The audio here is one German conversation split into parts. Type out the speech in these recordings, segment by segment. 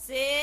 Você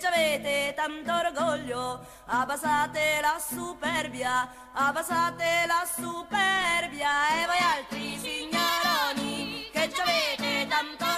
ci avete tanto orgoglio, abbassate la superbia, abbassate la superbia, e voi altri signoroni che ci avete tanto orgoglio,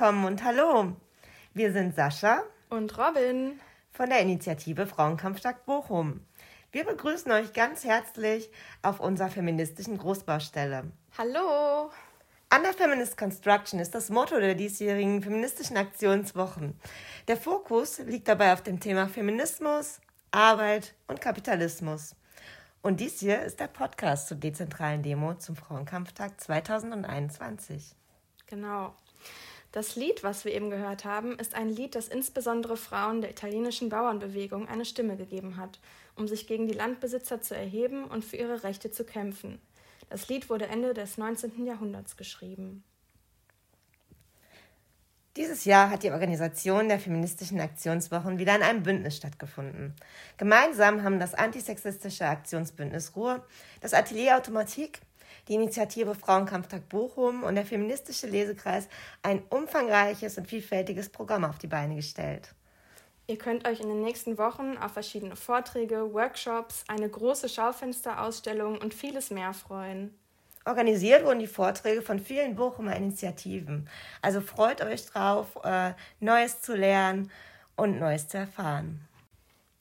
Willkommen und hallo. Wir sind Sascha Und Robin. von der Initiative Frauenkampftag Bochum. Wir begrüßen euch ganz herzlich auf unserer feministischen Großbaustelle. Hallo. Under Feminist Construction ist das Motto der diesjährigen feministischen Aktionswochen. Der Fokus liegt dabei auf dem Thema Feminismus, Arbeit und Kapitalismus. Und dies hier ist der Podcast zur dezentralen Demo zum Frauenkampftag 2021. Genau. Das Lied, was wir eben gehört haben, ist ein Lied, das insbesondere Frauen der italienischen Bauernbewegung eine Stimme gegeben hat, um sich gegen die Landbesitzer zu erheben und für ihre Rechte zu kämpfen. Das Lied wurde Ende des 19. Jahrhunderts geschrieben. Dieses Jahr hat die Organisation der feministischen Aktionswochen wieder in einem Bündnis stattgefunden. Gemeinsam haben das antisexistische Aktionsbündnis Ruhr, das Atelier Automatik, die Initiative Frauenkampftag Bochum und der feministische Lesekreis ein umfangreiches und vielfältiges Programm auf die Beine gestellt. Ihr könnt euch in den nächsten Wochen auf verschiedene Vorträge, Workshops, eine große Schaufensterausstellung und vieles mehr freuen. Organisiert wurden die Vorträge von vielen Bochumer Initiativen. Also freut euch drauf, äh, Neues zu lernen und Neues zu erfahren.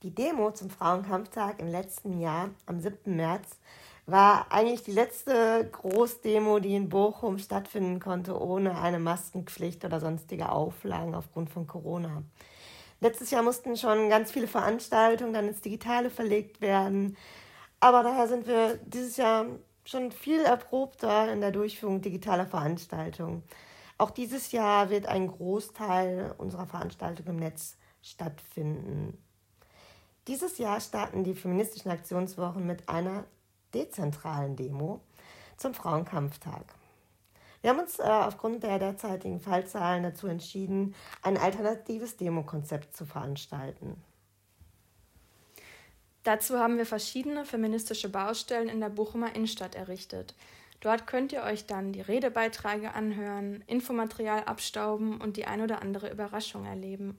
Die Demo zum Frauenkampftag im letzten Jahr, am 7. März, war eigentlich die letzte Großdemo, die in Bochum stattfinden konnte, ohne eine Maskenpflicht oder sonstige Auflagen aufgrund von Corona. Letztes Jahr mussten schon ganz viele Veranstaltungen dann ins Digitale verlegt werden. Aber daher sind wir dieses Jahr schon viel erprobter in der Durchführung digitaler Veranstaltungen. Auch dieses Jahr wird ein Großteil unserer Veranstaltungen im Netz stattfinden. Dieses Jahr starten die feministischen Aktionswochen mit einer dezentralen Demo zum Frauenkampftag. Wir haben uns äh, aufgrund der derzeitigen Fallzahlen dazu entschieden, ein alternatives Demokonzept zu veranstalten. Dazu haben wir verschiedene feministische Baustellen in der Bochumer Innenstadt errichtet. Dort könnt ihr euch dann die Redebeiträge anhören, Infomaterial abstauben und die ein oder andere Überraschung erleben.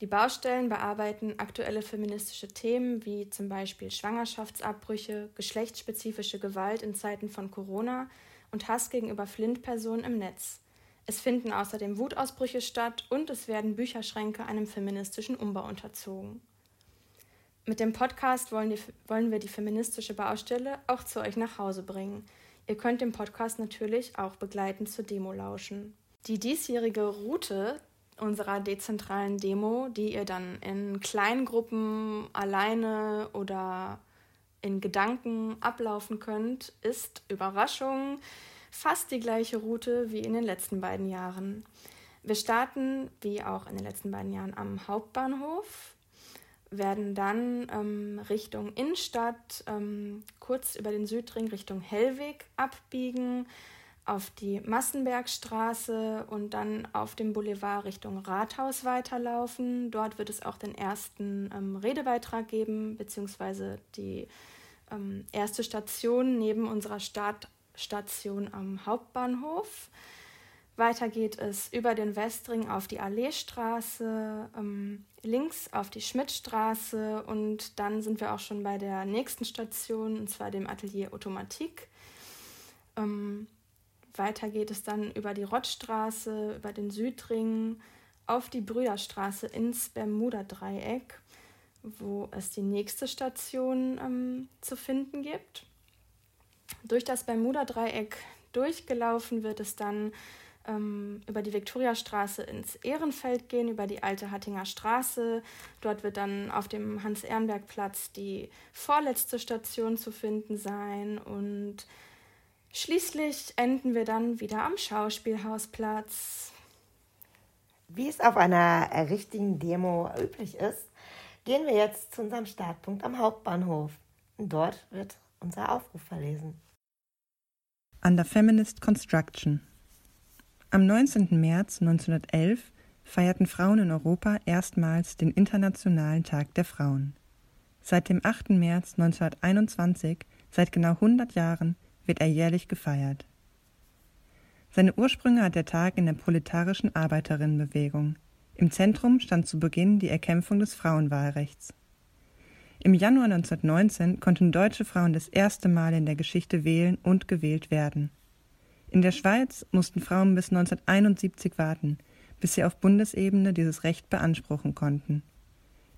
Die Baustellen bearbeiten aktuelle feministische Themen wie zum Beispiel Schwangerschaftsabbrüche, geschlechtsspezifische Gewalt in Zeiten von Corona und Hass gegenüber Flint-Personen im Netz. Es finden außerdem Wutausbrüche statt und es werden Bücherschränke einem feministischen Umbau unterzogen. Mit dem Podcast wollen, die, wollen wir die feministische Baustelle auch zu euch nach Hause bringen. Ihr könnt dem Podcast natürlich auch begleitend zur Demo lauschen. Die diesjährige Route unserer dezentralen Demo, die ihr dann in kleinen Gruppen alleine oder in Gedanken ablaufen könnt, ist Überraschung fast die gleiche Route wie in den letzten beiden Jahren. Wir starten, wie auch in den letzten beiden Jahren, am Hauptbahnhof werden dann ähm, Richtung Innenstadt, ähm, kurz über den Südring Richtung Hellweg abbiegen, auf die Massenbergstraße und dann auf dem Boulevard Richtung Rathaus weiterlaufen. Dort wird es auch den ersten ähm, Redebeitrag geben, beziehungsweise die ähm, erste Station neben unserer Startstation am Hauptbahnhof. Weiter geht es über den Westring auf die Alleestraße, ähm, links auf die Schmidtstraße und dann sind wir auch schon bei der nächsten Station, und zwar dem Atelier Automatik. Ähm, weiter geht es dann über die Rottstraße, über den Südring, auf die Brüderstraße ins Bermuda-Dreieck, wo es die nächste Station ähm, zu finden gibt. Durch das Bermuda-Dreieck durchgelaufen wird es dann ähm, über die Viktoriastraße ins Ehrenfeld gehen, über die alte Hattinger Straße. Dort wird dann auf dem Hans-Ehrenberg-Platz die vorletzte Station zu finden sein und schließlich enden wir dann wieder am Schauspielhausplatz. Wie es auf einer richtigen Demo üblich ist, gehen wir jetzt zu unserem Startpunkt am Hauptbahnhof. Dort wird unser Aufruf verlesen. Under Feminist Construction am 19. März 1911 feierten Frauen in Europa erstmals den Internationalen Tag der Frauen. Seit dem 8. März 1921, seit genau 100 Jahren, wird er jährlich gefeiert. Seine Ursprünge hat der Tag in der proletarischen Arbeiterinnenbewegung. Im Zentrum stand zu Beginn die Erkämpfung des Frauenwahlrechts. Im Januar 1919 konnten deutsche Frauen das erste Mal in der Geschichte wählen und gewählt werden. In der Schweiz mussten Frauen bis 1971 warten, bis sie auf Bundesebene dieses Recht beanspruchen konnten.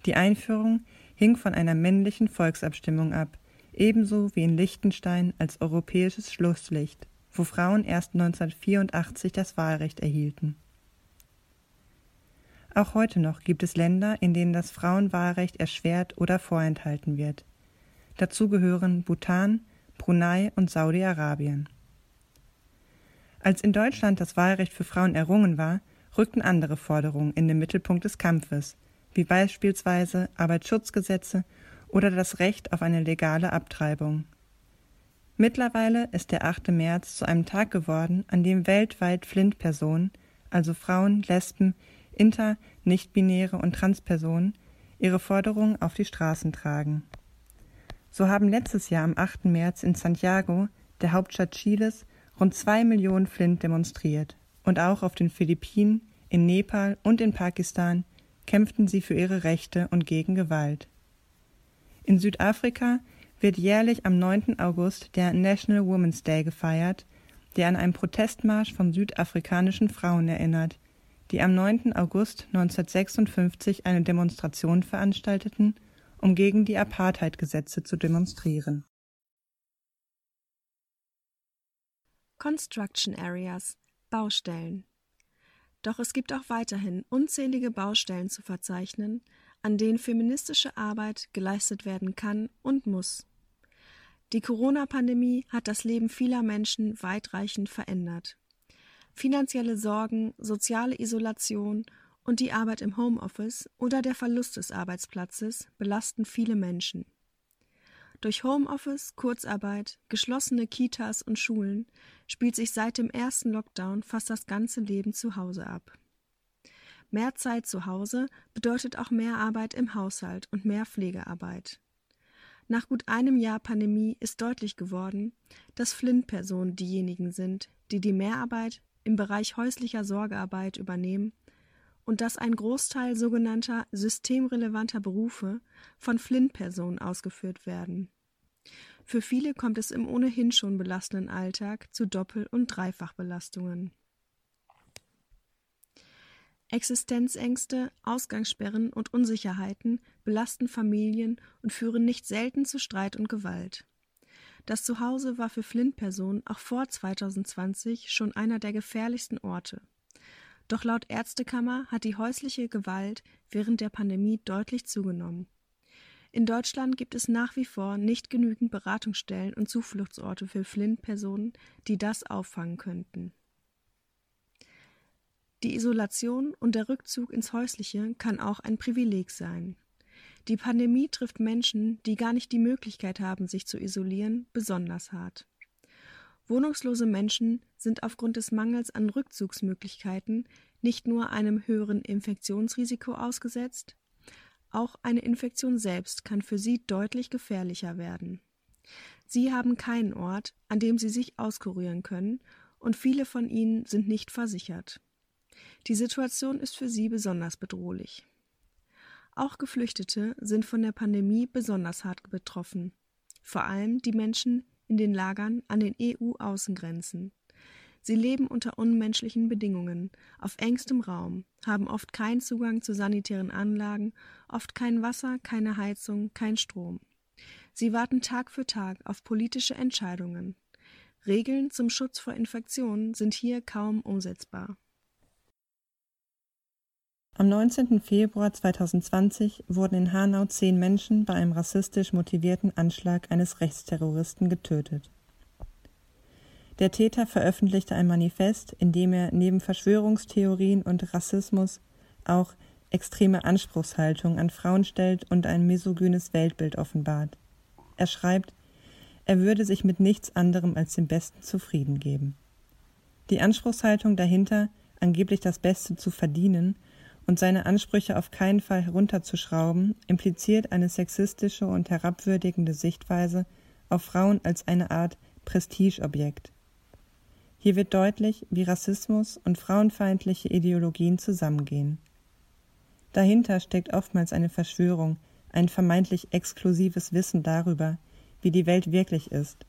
Die Einführung hing von einer männlichen Volksabstimmung ab, ebenso wie in Liechtenstein als europäisches Schlusslicht, wo Frauen erst 1984 das Wahlrecht erhielten. Auch heute noch gibt es Länder, in denen das Frauenwahlrecht erschwert oder vorenthalten wird. Dazu gehören Bhutan, Brunei und Saudi-Arabien. Als in Deutschland das Wahlrecht für Frauen errungen war, rückten andere Forderungen in den Mittelpunkt des Kampfes, wie beispielsweise Arbeitsschutzgesetze oder das Recht auf eine legale Abtreibung. Mittlerweile ist der 8. März zu einem Tag geworden, an dem weltweit Flint-Personen, also Frauen, Lesben, Inter-, Nichtbinäre und Transpersonen, ihre Forderungen auf die Straßen tragen. So haben letztes Jahr am 8. März in Santiago, der Hauptstadt Chiles, rund zwei Millionen Flint demonstriert. Und auch auf den Philippinen, in Nepal und in Pakistan kämpften sie für ihre Rechte und gegen Gewalt. In Südafrika wird jährlich am 9. August der National Women's Day gefeiert, der an einen Protestmarsch von südafrikanischen Frauen erinnert, die am 9. August 1956 eine Demonstration veranstalteten, um gegen die Apartheidgesetze zu demonstrieren. Construction Areas Baustellen. Doch es gibt auch weiterhin unzählige Baustellen zu verzeichnen, an denen feministische Arbeit geleistet werden kann und muss. Die Corona-Pandemie hat das Leben vieler Menschen weitreichend verändert. Finanzielle Sorgen, soziale Isolation und die Arbeit im Homeoffice oder der Verlust des Arbeitsplatzes belasten viele Menschen. Durch Homeoffice, Kurzarbeit, geschlossene Kitas und Schulen spielt sich seit dem ersten Lockdown fast das ganze Leben zu Hause ab. Mehr Zeit zu Hause bedeutet auch mehr Arbeit im Haushalt und mehr Pflegearbeit. Nach gut einem Jahr Pandemie ist deutlich geworden, dass Flint-Personen diejenigen sind, die die Mehrarbeit im Bereich häuslicher Sorgearbeit übernehmen und dass ein Großteil sogenannter systemrelevanter Berufe von Flint-Personen ausgeführt werden. Für viele kommt es im ohnehin schon belastenden Alltag zu Doppel- und Dreifachbelastungen. Existenzängste, Ausgangssperren und Unsicherheiten belasten Familien und führen nicht selten zu Streit und Gewalt. Das Zuhause war für Flint-Personen auch vor 2020 schon einer der gefährlichsten Orte. Doch laut Ärztekammer hat die häusliche Gewalt während der Pandemie deutlich zugenommen. In Deutschland gibt es nach wie vor nicht genügend Beratungsstellen und Zufluchtsorte für Flint-Personen, die das auffangen könnten. Die Isolation und der Rückzug ins Häusliche kann auch ein Privileg sein. Die Pandemie trifft Menschen, die gar nicht die Möglichkeit haben, sich zu isolieren, besonders hart. Wohnungslose Menschen sind aufgrund des Mangels an Rückzugsmöglichkeiten nicht nur einem höheren Infektionsrisiko ausgesetzt, auch eine Infektion selbst kann für sie deutlich gefährlicher werden. Sie haben keinen Ort, an dem sie sich auskurieren können, und viele von ihnen sind nicht versichert. Die Situation ist für sie besonders bedrohlich. Auch Geflüchtete sind von der Pandemie besonders hart betroffen, vor allem die Menschen in den Lagern an den EU-Außengrenzen. Sie leben unter unmenschlichen Bedingungen, auf engstem Raum, haben oft keinen Zugang zu sanitären Anlagen, oft kein Wasser, keine Heizung, kein Strom. Sie warten Tag für Tag auf politische Entscheidungen. Regeln zum Schutz vor Infektionen sind hier kaum umsetzbar. Am 19. Februar 2020 wurden in Hanau zehn Menschen bei einem rassistisch motivierten Anschlag eines Rechtsterroristen getötet. Der Täter veröffentlichte ein Manifest, in dem er neben Verschwörungstheorien und Rassismus auch extreme Anspruchshaltung an Frauen stellt und ein misogynes Weltbild offenbart. Er schreibt, er würde sich mit nichts anderem als dem Besten zufrieden geben. Die Anspruchshaltung dahinter, angeblich das Beste zu verdienen und seine Ansprüche auf keinen Fall herunterzuschrauben, impliziert eine sexistische und herabwürdigende Sichtweise auf Frauen als eine Art Prestigeobjekt. Hier wird deutlich, wie Rassismus und frauenfeindliche Ideologien zusammengehen. Dahinter steckt oftmals eine Verschwörung, ein vermeintlich exklusives Wissen darüber, wie die Welt wirklich ist,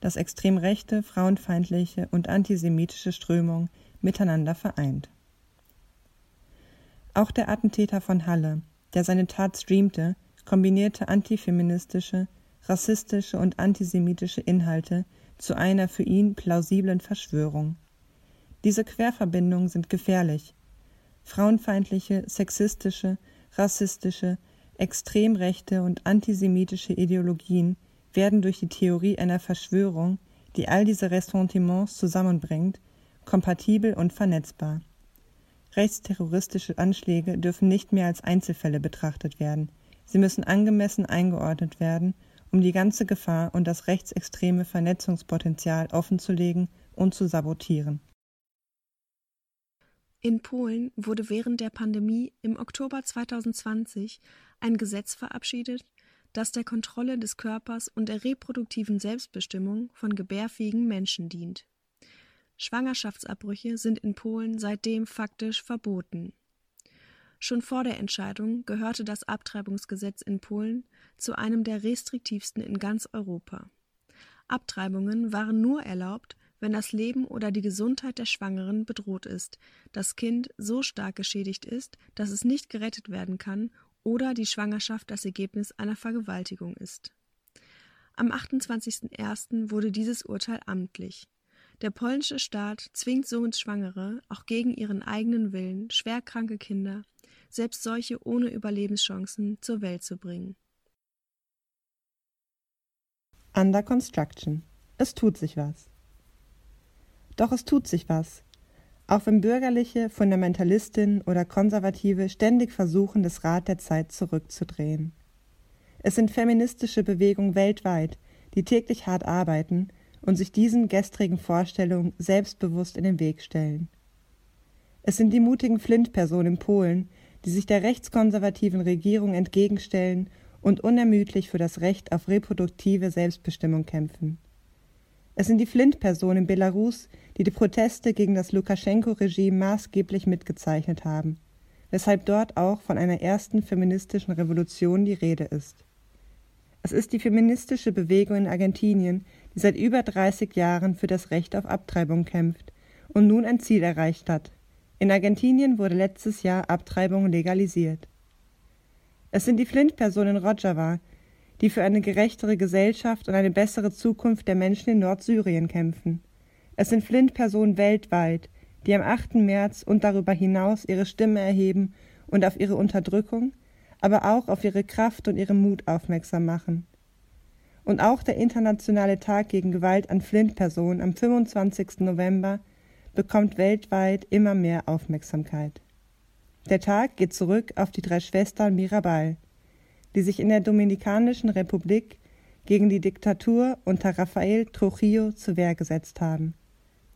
das extrem rechte, frauenfeindliche und antisemitische Strömung miteinander vereint. Auch der Attentäter von Halle, der seine Tat streamte, kombinierte antifeministische, rassistische und antisemitische Inhalte zu einer für ihn plausiblen Verschwörung. Diese Querverbindungen sind gefährlich. Frauenfeindliche, sexistische, rassistische, extrem rechte und antisemitische Ideologien werden durch die Theorie einer Verschwörung, die all diese Ressentiments zusammenbringt, kompatibel und vernetzbar. Rechtsterroristische Anschläge dürfen nicht mehr als Einzelfälle betrachtet werden. Sie müssen angemessen eingeordnet werden, um die ganze Gefahr und das rechtsextreme Vernetzungspotenzial offenzulegen und zu sabotieren. In Polen wurde während der Pandemie im Oktober 2020 ein Gesetz verabschiedet, das der Kontrolle des Körpers und der reproduktiven Selbstbestimmung von gebärfähigen Menschen dient. Schwangerschaftsabbrüche sind in Polen seitdem faktisch verboten. Schon vor der Entscheidung gehörte das Abtreibungsgesetz in Polen zu einem der restriktivsten in ganz Europa. Abtreibungen waren nur erlaubt, wenn das Leben oder die Gesundheit der Schwangeren bedroht ist, das Kind so stark geschädigt ist, dass es nicht gerettet werden kann oder die Schwangerschaft das Ergebnis einer Vergewaltigung ist. Am 28.01. wurde dieses Urteil amtlich. Der polnische Staat zwingt somit Schwangere, auch gegen ihren eigenen Willen, schwerkranke Kinder, selbst solche ohne Überlebenschancen, zur Welt zu bringen. Under Construction. Es tut sich was. Doch es tut sich was. Auch wenn bürgerliche, Fundamentalistinnen oder Konservative ständig versuchen, das Rad der Zeit zurückzudrehen. Es sind feministische Bewegungen weltweit, die täglich hart arbeiten und sich diesen gestrigen Vorstellungen selbstbewusst in den Weg stellen. Es sind die mutigen Flint-Personen in Polen, die sich der rechtskonservativen Regierung entgegenstellen und unermüdlich für das Recht auf reproduktive Selbstbestimmung kämpfen. Es sind die Flint-Personen in Belarus, die die Proteste gegen das Lukaschenko-Regime maßgeblich mitgezeichnet haben, weshalb dort auch von einer ersten feministischen Revolution die Rede ist. Es ist die feministische Bewegung in Argentinien, die seit über 30 Jahren für das Recht auf Abtreibung kämpft und nun ein Ziel erreicht hat. In Argentinien wurde letztes Jahr Abtreibung legalisiert. Es sind die Flint-Personen in Rojava, die für eine gerechtere Gesellschaft und eine bessere Zukunft der Menschen in Nordsyrien kämpfen. Es sind Flint-Personen weltweit, die am 8. März und darüber hinaus ihre Stimme erheben und auf ihre Unterdrückung, aber auch auf ihre Kraft und ihren Mut aufmerksam machen. Und auch der Internationale Tag gegen Gewalt an Flint-Personen am 25. November bekommt weltweit immer mehr Aufmerksamkeit. Der Tag geht zurück auf die drei Schwestern Mirabal, die sich in der Dominikanischen Republik gegen die Diktatur unter Rafael Trujillo zur Wehr gesetzt haben.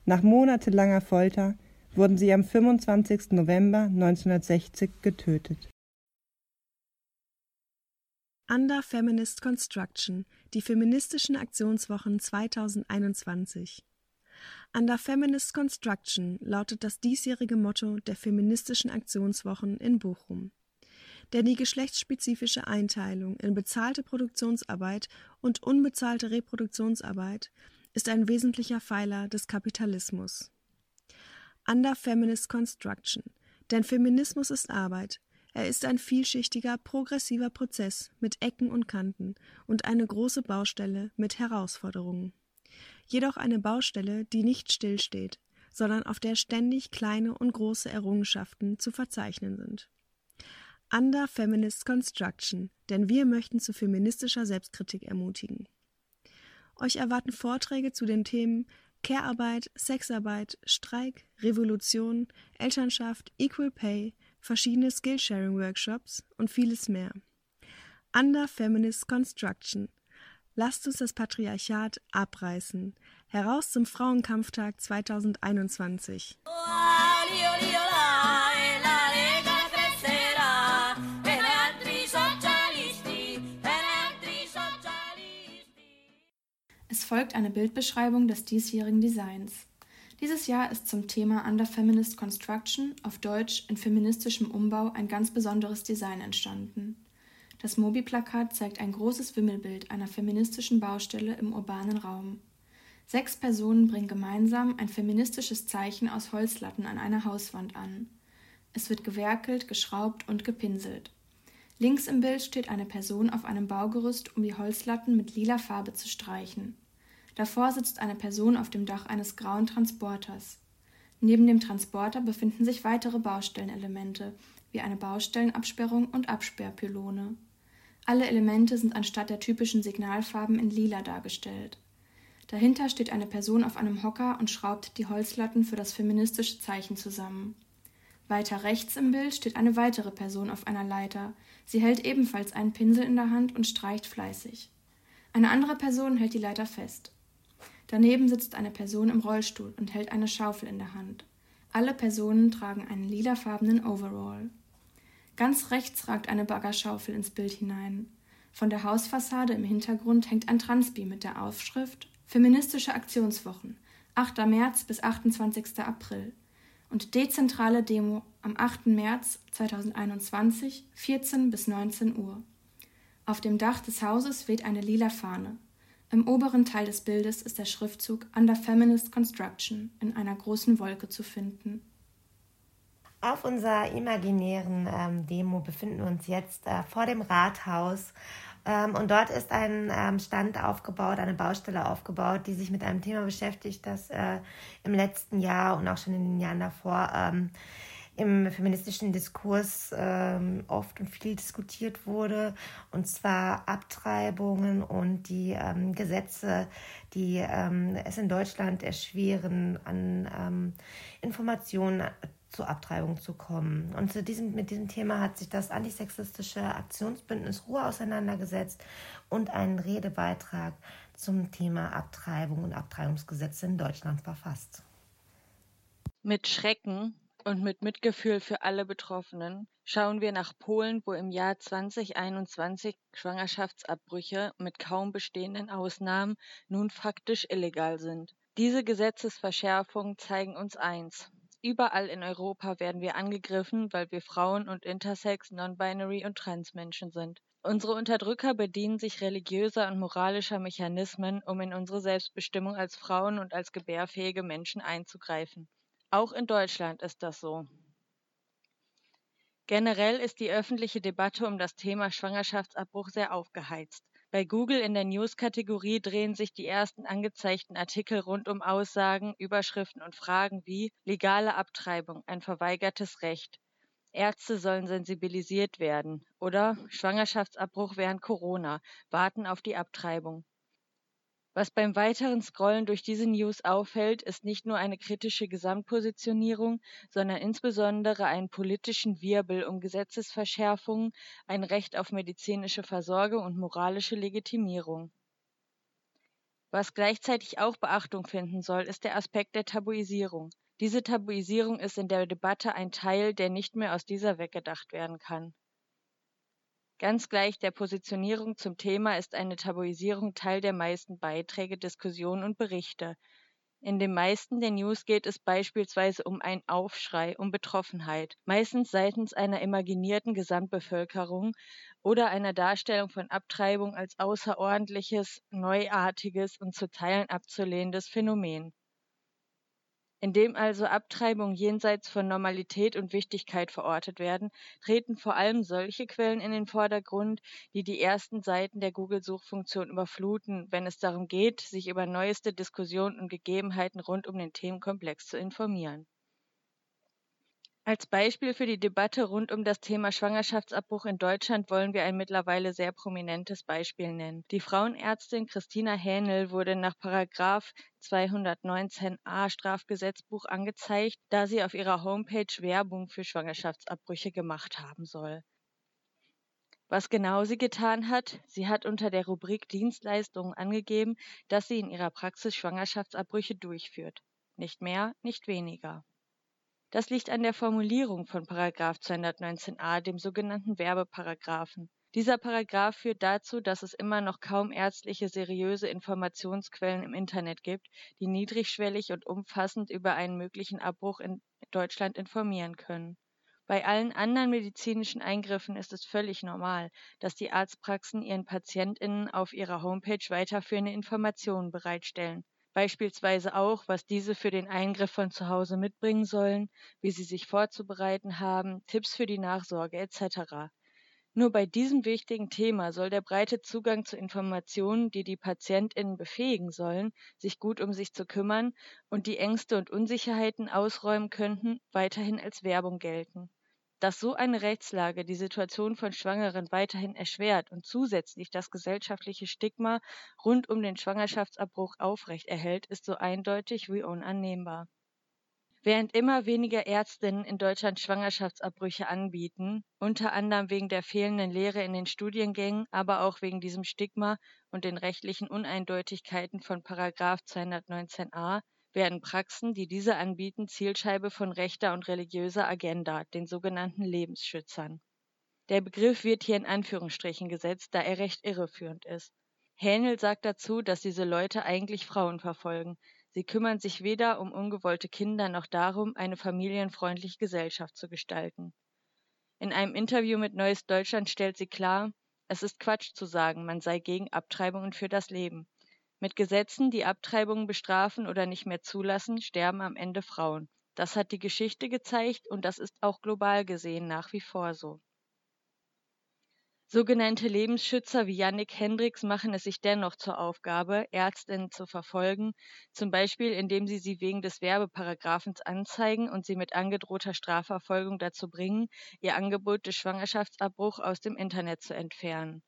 Nach monatelanger Folter wurden sie am 25. November 1960 getötet. Under Feminist Construction, die feministischen Aktionswochen 2021. Under Feminist Construction lautet das diesjährige Motto der feministischen Aktionswochen in Bochum. Denn die geschlechtsspezifische Einteilung in bezahlte Produktionsarbeit und unbezahlte Reproduktionsarbeit ist ein wesentlicher Pfeiler des Kapitalismus. Under Feminist Construction. Denn Feminismus ist Arbeit. Er ist ein vielschichtiger, progressiver Prozess mit Ecken und Kanten und eine große Baustelle mit Herausforderungen jedoch eine Baustelle, die nicht stillsteht, sondern auf der ständig kleine und große Errungenschaften zu verzeichnen sind. Under Feminist Construction, denn wir möchten zu feministischer Selbstkritik ermutigen. Euch erwarten Vorträge zu den Themen Care-Arbeit, Sexarbeit, Streik, Revolution, Elternschaft, Equal Pay, verschiedene Skillsharing-Workshops und vieles mehr. Under Feminist Construction, Lasst uns das Patriarchat abreißen. Heraus zum Frauenkampftag 2021. Es folgt eine Bildbeschreibung des diesjährigen Designs. Dieses Jahr ist zum Thema Under Feminist Construction auf Deutsch in feministischem Umbau ein ganz besonderes Design entstanden. Das Mobi-Plakat zeigt ein großes Wimmelbild einer feministischen Baustelle im urbanen Raum. Sechs Personen bringen gemeinsam ein feministisches Zeichen aus Holzlatten an einer Hauswand an. Es wird gewerkelt, geschraubt und gepinselt. Links im Bild steht eine Person auf einem Baugerüst, um die Holzlatten mit lila Farbe zu streichen. Davor sitzt eine Person auf dem Dach eines grauen Transporters. Neben dem Transporter befinden sich weitere Baustellenelemente, wie eine Baustellenabsperrung und Absperrpylone. Alle Elemente sind anstatt der typischen Signalfarben in lila dargestellt. Dahinter steht eine Person auf einem Hocker und schraubt die Holzlatten für das feministische Zeichen zusammen. Weiter rechts im Bild steht eine weitere Person auf einer Leiter. Sie hält ebenfalls einen Pinsel in der Hand und streicht fleißig. Eine andere Person hält die Leiter fest. Daneben sitzt eine Person im Rollstuhl und hält eine Schaufel in der Hand. Alle Personen tragen einen lilafarbenen Overall. Ganz rechts ragt eine Baggerschaufel ins Bild hinein. Von der Hausfassade im Hintergrund hängt ein Transpi mit der Aufschrift Feministische Aktionswochen 8. März bis 28. April und dezentrale Demo am 8. März 2021 14 bis 19 Uhr. Auf dem Dach des Hauses weht eine lila Fahne. Im oberen Teil des Bildes ist der Schriftzug Under Feminist Construction in einer großen Wolke zu finden. Auf unserer imaginären ähm, Demo befinden wir uns jetzt äh, vor dem Rathaus. Ähm, und dort ist ein ähm, Stand aufgebaut, eine Baustelle aufgebaut, die sich mit einem Thema beschäftigt, das äh, im letzten Jahr und auch schon in den Jahren davor ähm, im feministischen Diskurs ähm, oft und viel diskutiert wurde, und zwar Abtreibungen und die ähm, Gesetze, die ähm, es in Deutschland erschweren, an ähm, Informationen zur Abtreibung zu kommen. Und zu diesem, mit diesem Thema hat sich das antisexistische Aktionsbündnis Ruhe auseinandergesetzt und einen Redebeitrag zum Thema Abtreibung und Abtreibungsgesetze in Deutschland verfasst. Mit Schrecken und mit Mitgefühl für alle Betroffenen schauen wir nach Polen, wo im Jahr 2021 Schwangerschaftsabbrüche mit kaum bestehenden Ausnahmen nun faktisch illegal sind. Diese Gesetzesverschärfungen zeigen uns eins. Überall in Europa werden wir angegriffen, weil wir Frauen und Intersex, Non-Binary und Transmenschen sind. Unsere Unterdrücker bedienen sich religiöser und moralischer Mechanismen, um in unsere Selbstbestimmung als Frauen und als gebärfähige Menschen einzugreifen. Auch in Deutschland ist das so. Generell ist die öffentliche Debatte um das Thema Schwangerschaftsabbruch sehr aufgeheizt. Bei Google in der News-Kategorie drehen sich die ersten angezeigten Artikel rund um Aussagen, Überschriften und Fragen wie legale Abtreibung, ein verweigertes Recht, Ärzte sollen sensibilisiert werden oder Schwangerschaftsabbruch während Corona, warten auf die Abtreibung. Was beim weiteren Scrollen durch diese News auffällt, ist nicht nur eine kritische Gesamtpositionierung, sondern insbesondere einen politischen Wirbel um Gesetzesverschärfungen, ein Recht auf medizinische Versorgung und moralische Legitimierung. Was gleichzeitig auch Beachtung finden soll, ist der Aspekt der Tabuisierung. Diese Tabuisierung ist in der Debatte ein Teil, der nicht mehr aus dieser weggedacht werden kann. Ganz gleich der Positionierung zum Thema ist eine Tabuisierung Teil der meisten Beiträge, Diskussionen und Berichte. In den meisten der News geht es beispielsweise um einen Aufschrei, um Betroffenheit, meistens seitens einer imaginierten Gesamtbevölkerung oder einer Darstellung von Abtreibung als außerordentliches, neuartiges und zu Teilen abzulehnendes Phänomen. Indem also Abtreibungen jenseits von Normalität und Wichtigkeit verortet werden, treten vor allem solche Quellen in den Vordergrund, die die ersten Seiten der Google-Suchfunktion überfluten, wenn es darum geht, sich über neueste Diskussionen und Gegebenheiten rund um den Themenkomplex zu informieren. Als Beispiel für die Debatte rund um das Thema Schwangerschaftsabbruch in Deutschland wollen wir ein mittlerweile sehr prominentes Beispiel nennen. Die Frauenärztin Christina Hähnel wurde nach Paragraph 219a Strafgesetzbuch angezeigt, da sie auf ihrer Homepage Werbung für Schwangerschaftsabbrüche gemacht haben soll. Was genau sie getan hat? Sie hat unter der Rubrik Dienstleistungen angegeben, dass sie in ihrer Praxis Schwangerschaftsabbrüche durchführt. Nicht mehr, nicht weniger. Das liegt an der Formulierung von § 219a, dem sogenannten Werbeparagraphen. Dieser Paragraph führt dazu, dass es immer noch kaum ärztliche seriöse Informationsquellen im Internet gibt, die niedrigschwellig und umfassend über einen möglichen Abbruch in Deutschland informieren können. Bei allen anderen medizinischen Eingriffen ist es völlig normal, dass die Arztpraxen ihren Patientinnen auf ihrer Homepage weiterführende Informationen bereitstellen beispielsweise auch, was diese für den Eingriff von zu Hause mitbringen sollen, wie sie sich vorzubereiten haben, Tipps für die Nachsorge etc. Nur bei diesem wichtigen Thema soll der breite Zugang zu Informationen, die die Patientinnen befähigen sollen, sich gut um sich zu kümmern und die Ängste und Unsicherheiten ausräumen könnten, weiterhin als Werbung gelten. Dass so eine Rechtslage die Situation von Schwangeren weiterhin erschwert und zusätzlich das gesellschaftliche Stigma rund um den Schwangerschaftsabbruch aufrechterhält, ist so eindeutig wie unannehmbar. Während immer weniger Ärztinnen in Deutschland Schwangerschaftsabbrüche anbieten, unter anderem wegen der fehlenden Lehre in den Studiengängen, aber auch wegen diesem Stigma und den rechtlichen Uneindeutigkeiten von Paragraph 219a, werden Praxen, die diese anbieten, Zielscheibe von rechter und religiöser Agenda, den sogenannten Lebensschützern. Der Begriff wird hier in Anführungsstrichen gesetzt, da er recht irreführend ist. Hähnel sagt dazu, dass diese Leute eigentlich Frauen verfolgen. Sie kümmern sich weder um ungewollte Kinder noch darum, eine familienfreundliche Gesellschaft zu gestalten. In einem Interview mit Neues Deutschland stellt sie klar, es ist Quatsch zu sagen, man sei gegen Abtreibungen für das Leben. Mit Gesetzen, die Abtreibungen bestrafen oder nicht mehr zulassen, sterben am Ende Frauen. Das hat die Geschichte gezeigt und das ist auch global gesehen nach wie vor so. Sogenannte Lebensschützer wie Yannick Hendricks machen es sich dennoch zur Aufgabe, Ärztinnen zu verfolgen, zum Beispiel indem sie sie wegen des Werbeparagraphens anzeigen und sie mit angedrohter Strafverfolgung dazu bringen, ihr Angebot des Schwangerschaftsabbruchs aus dem Internet zu entfernen.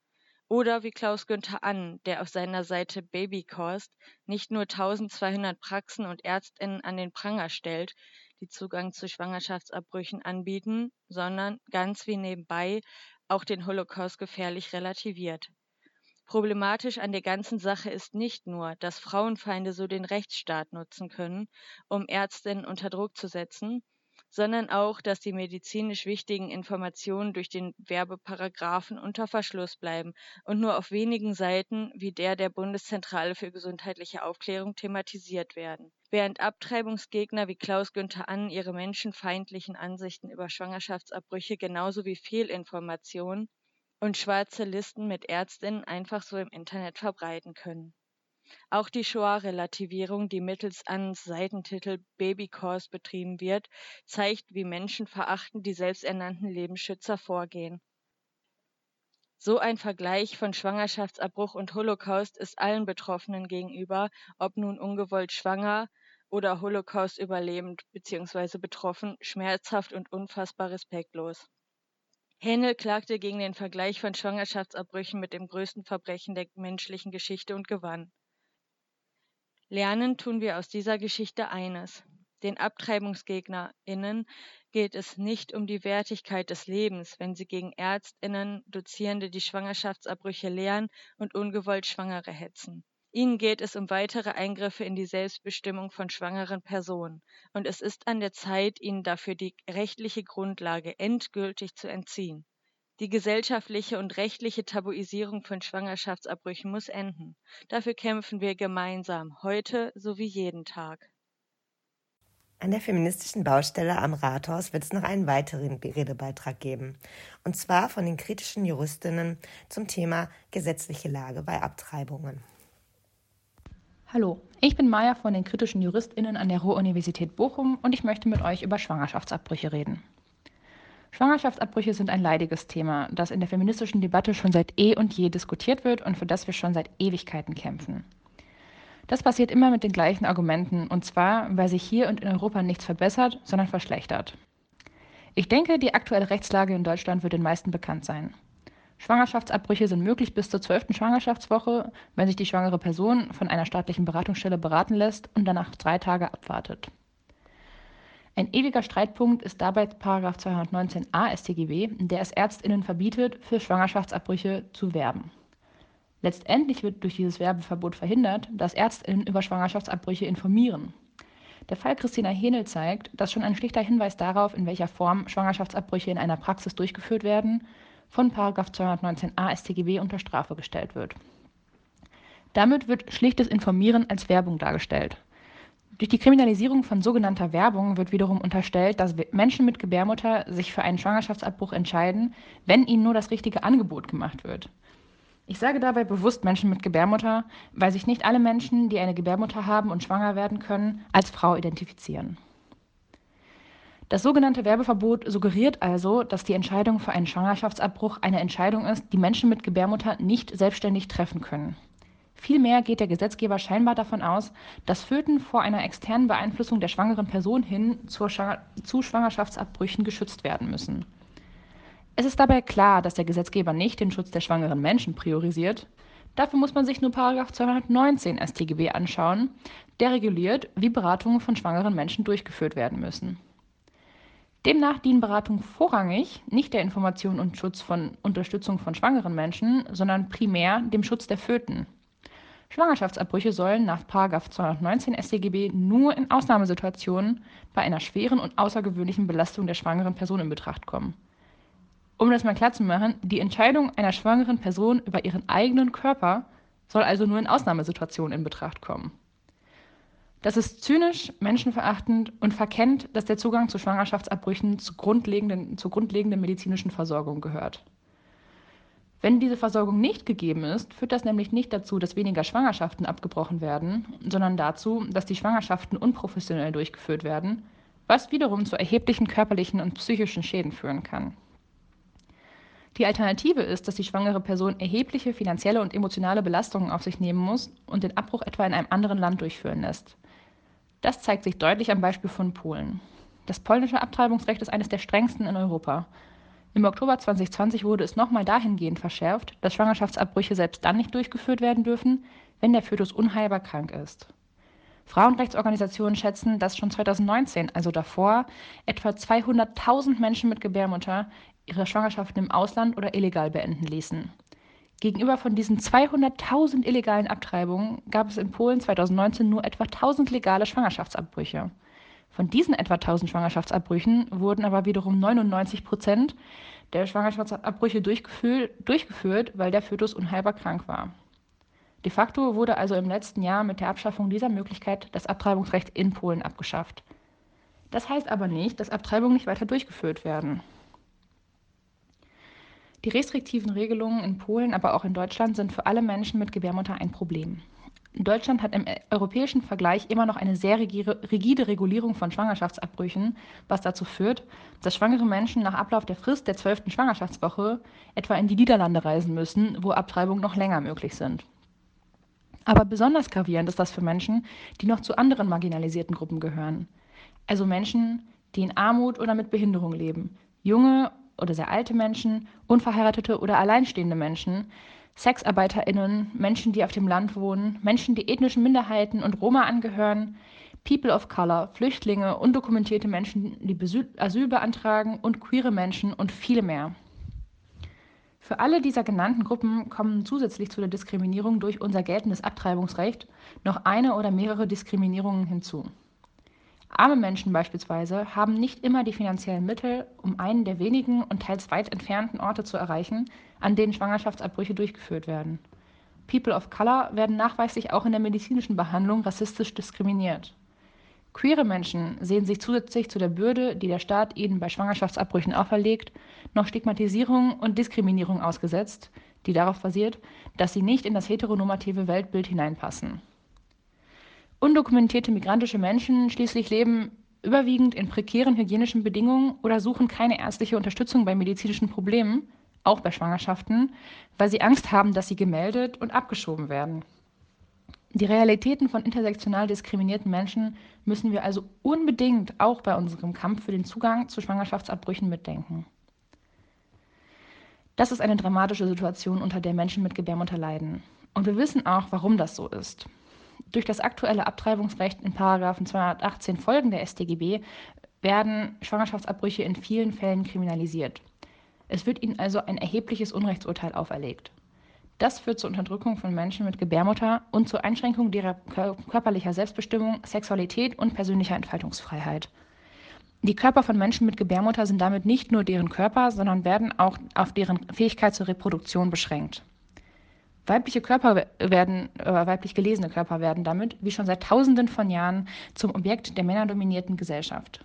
Oder wie Klaus Günther Ann, der auf seiner Seite Babykost nicht nur 1200 Praxen und Ärztinnen an den Pranger stellt, die Zugang zu Schwangerschaftsabbrüchen anbieten, sondern ganz wie nebenbei auch den Holocaust gefährlich relativiert. Problematisch an der ganzen Sache ist nicht nur, dass Frauenfeinde so den Rechtsstaat nutzen können, um Ärztinnen unter Druck zu setzen, sondern auch, dass die medizinisch wichtigen Informationen durch den Werbeparagraphen unter Verschluss bleiben und nur auf wenigen Seiten wie der der Bundeszentrale für gesundheitliche Aufklärung thematisiert werden. Während Abtreibungsgegner wie Klaus Günther Ann ihre menschenfeindlichen Ansichten über Schwangerschaftsabbrüche genauso wie Fehlinformationen und schwarze Listen mit Ärztinnen einfach so im Internet verbreiten können. Auch die Shoah-Relativierung, die mittels Annens Seitentitel Babycores betrieben wird, zeigt, wie menschenverachtend die selbsternannten Lebensschützer vorgehen. So ein Vergleich von Schwangerschaftsabbruch und Holocaust ist allen Betroffenen gegenüber, ob nun ungewollt schwanger oder Holocaust überlebend bzw. betroffen, schmerzhaft und unfassbar respektlos. Hähnel klagte gegen den Vergleich von Schwangerschaftsabbrüchen mit dem größten Verbrechen der menschlichen Geschichte und gewann. Lernen tun wir aus dieser Geschichte eines. Den AbtreibungsgegnerInnen geht es nicht um die Wertigkeit des Lebens, wenn sie gegen ÄrztInnen, Dozierende die Schwangerschaftsabbrüche lehren und ungewollt Schwangere hetzen. Ihnen geht es um weitere Eingriffe in die Selbstbestimmung von schwangeren Personen. Und es ist an der Zeit, ihnen dafür die rechtliche Grundlage endgültig zu entziehen. Die gesellschaftliche und rechtliche Tabuisierung von Schwangerschaftsabbrüchen muss enden. Dafür kämpfen wir gemeinsam, heute sowie jeden Tag. An der feministischen Baustelle am Rathaus wird es noch einen weiteren Redebeitrag geben. Und zwar von den kritischen Juristinnen zum Thema gesetzliche Lage bei Abtreibungen. Hallo, ich bin Maya von den kritischen JuristInnen an der Ruhr-Universität Bochum und ich möchte mit euch über Schwangerschaftsabbrüche reden. Schwangerschaftsabbrüche sind ein leidiges Thema, das in der feministischen Debatte schon seit eh und je diskutiert wird und für das wir schon seit Ewigkeiten kämpfen. Das passiert immer mit den gleichen Argumenten, und zwar, weil sich hier und in Europa nichts verbessert, sondern verschlechtert. Ich denke, die aktuelle Rechtslage in Deutschland wird den meisten bekannt sein. Schwangerschaftsabbrüche sind möglich bis zur zwölften Schwangerschaftswoche, wenn sich die schwangere Person von einer staatlichen Beratungsstelle beraten lässt und danach drei Tage abwartet. Ein ewiger Streitpunkt ist dabei 219a StGB, der es Ärztinnen verbietet, für Schwangerschaftsabbrüche zu werben. Letztendlich wird durch dieses Werbeverbot verhindert, dass Ärztinnen über Schwangerschaftsabbrüche informieren. Der Fall Christina Henel zeigt, dass schon ein schlichter Hinweis darauf, in welcher Form Schwangerschaftsabbrüche in einer Praxis durchgeführt werden, von 219a StGB unter Strafe gestellt wird. Damit wird schlichtes Informieren als Werbung dargestellt. Durch die Kriminalisierung von sogenannter Werbung wird wiederum unterstellt, dass Menschen mit Gebärmutter sich für einen Schwangerschaftsabbruch entscheiden, wenn ihnen nur das richtige Angebot gemacht wird. Ich sage dabei bewusst Menschen mit Gebärmutter, weil sich nicht alle Menschen, die eine Gebärmutter haben und schwanger werden können, als Frau identifizieren. Das sogenannte Werbeverbot suggeriert also, dass die Entscheidung für einen Schwangerschaftsabbruch eine Entscheidung ist, die Menschen mit Gebärmutter nicht selbstständig treffen können. Vielmehr geht der Gesetzgeber scheinbar davon aus, dass Föten vor einer externen Beeinflussung der schwangeren Person hin zu Schwangerschaftsabbrüchen geschützt werden müssen. Es ist dabei klar, dass der Gesetzgeber nicht den Schutz der schwangeren Menschen priorisiert. Dafür muss man sich nur 219 StGB anschauen, der reguliert, wie Beratungen von schwangeren Menschen durchgeführt werden müssen. Demnach dienen Beratungen vorrangig nicht der Information und Schutz von Unterstützung von schwangeren Menschen, sondern primär dem Schutz der Föten. Schwangerschaftsabbrüche sollen nach 219 StGB nur in Ausnahmesituationen bei einer schweren und außergewöhnlichen Belastung der schwangeren Person in Betracht kommen. Um das mal klar zu machen, die Entscheidung einer schwangeren Person über ihren eigenen Körper soll also nur in Ausnahmesituationen in Betracht kommen. Das ist zynisch, menschenverachtend und verkennt, dass der Zugang zu Schwangerschaftsabbrüchen zu grundlegenden, zur grundlegenden medizinischen Versorgung gehört. Wenn diese Versorgung nicht gegeben ist, führt das nämlich nicht dazu, dass weniger Schwangerschaften abgebrochen werden, sondern dazu, dass die Schwangerschaften unprofessionell durchgeführt werden, was wiederum zu erheblichen körperlichen und psychischen Schäden führen kann. Die Alternative ist, dass die schwangere Person erhebliche finanzielle und emotionale Belastungen auf sich nehmen muss und den Abbruch etwa in einem anderen Land durchführen lässt. Das zeigt sich deutlich am Beispiel von Polen. Das polnische Abtreibungsrecht ist eines der strengsten in Europa. Im Oktober 2020 wurde es nochmal dahingehend verschärft, dass Schwangerschaftsabbrüche selbst dann nicht durchgeführt werden dürfen, wenn der Fötus unheilbar krank ist. Frauenrechtsorganisationen schätzen, dass schon 2019, also davor, etwa 200.000 Menschen mit Gebärmutter ihre Schwangerschaften im Ausland oder illegal beenden ließen. Gegenüber von diesen 200.000 illegalen Abtreibungen gab es in Polen 2019 nur etwa 1000 legale Schwangerschaftsabbrüche. Von diesen etwa 1000 Schwangerschaftsabbrüchen wurden aber wiederum 99 Prozent der Schwangerschaftsabbrüche durchgeführt, weil der Fötus unheilbar krank war. De facto wurde also im letzten Jahr mit der Abschaffung dieser Möglichkeit das Abtreibungsrecht in Polen abgeschafft. Das heißt aber nicht, dass Abtreibungen nicht weiter durchgeführt werden. Die restriktiven Regelungen in Polen, aber auch in Deutschland sind für alle Menschen mit Gebärmutter ein Problem. Deutschland hat im europäischen Vergleich immer noch eine sehr rigide Regulierung von Schwangerschaftsabbrüchen, was dazu führt, dass schwangere Menschen nach Ablauf der Frist der zwölften Schwangerschaftswoche etwa in die Niederlande reisen müssen, wo Abtreibungen noch länger möglich sind. Aber besonders gravierend ist das für Menschen, die noch zu anderen marginalisierten Gruppen gehören. Also Menschen, die in Armut oder mit Behinderung leben, junge oder sehr alte Menschen, unverheiratete oder alleinstehende Menschen, SexarbeiterInnen, Menschen, die auf dem Land wohnen, Menschen, die ethnischen Minderheiten und Roma angehören, People of Color, Flüchtlinge, undokumentierte Menschen, die Asyl beantragen und queere Menschen und viele mehr. Für alle dieser genannten Gruppen kommen zusätzlich zu der Diskriminierung durch unser geltendes Abtreibungsrecht noch eine oder mehrere Diskriminierungen hinzu. Arme Menschen beispielsweise haben nicht immer die finanziellen Mittel, um einen der wenigen und teils weit entfernten Orte zu erreichen, an denen Schwangerschaftsabbrüche durchgeführt werden. People of Color werden nachweislich auch in der medizinischen Behandlung rassistisch diskriminiert. Queere Menschen sehen sich zusätzlich zu der Bürde, die der Staat ihnen bei Schwangerschaftsabbrüchen auferlegt, noch Stigmatisierung und Diskriminierung ausgesetzt, die darauf basiert, dass sie nicht in das heteronormative Weltbild hineinpassen. Undokumentierte migrantische Menschen schließlich leben überwiegend in prekären hygienischen Bedingungen oder suchen keine ärztliche Unterstützung bei medizinischen Problemen, auch bei Schwangerschaften, weil sie Angst haben, dass sie gemeldet und abgeschoben werden. Die Realitäten von intersektional diskriminierten Menschen müssen wir also unbedingt auch bei unserem Kampf für den Zugang zu Schwangerschaftsabbrüchen mitdenken. Das ist eine dramatische Situation, unter der Menschen mit Gebärmutter leiden. Und wir wissen auch, warum das so ist. Durch das aktuelle Abtreibungsrecht in Paragraphen 218 Folgen der StGB werden Schwangerschaftsabbrüche in vielen Fällen kriminalisiert. Es wird ihnen also ein erhebliches Unrechtsurteil auferlegt. Das führt zur Unterdrückung von Menschen mit Gebärmutter und zur Einschränkung ihrer körperlicher Selbstbestimmung, Sexualität und persönlicher Entfaltungsfreiheit. Die Körper von Menschen mit Gebärmutter sind damit nicht nur deren Körper, sondern werden auch auf deren Fähigkeit zur Reproduktion beschränkt. Weibliche Körper werden, äh, weiblich gelesene Körper werden damit, wie schon seit Tausenden von Jahren, zum Objekt der männerdominierten Gesellschaft.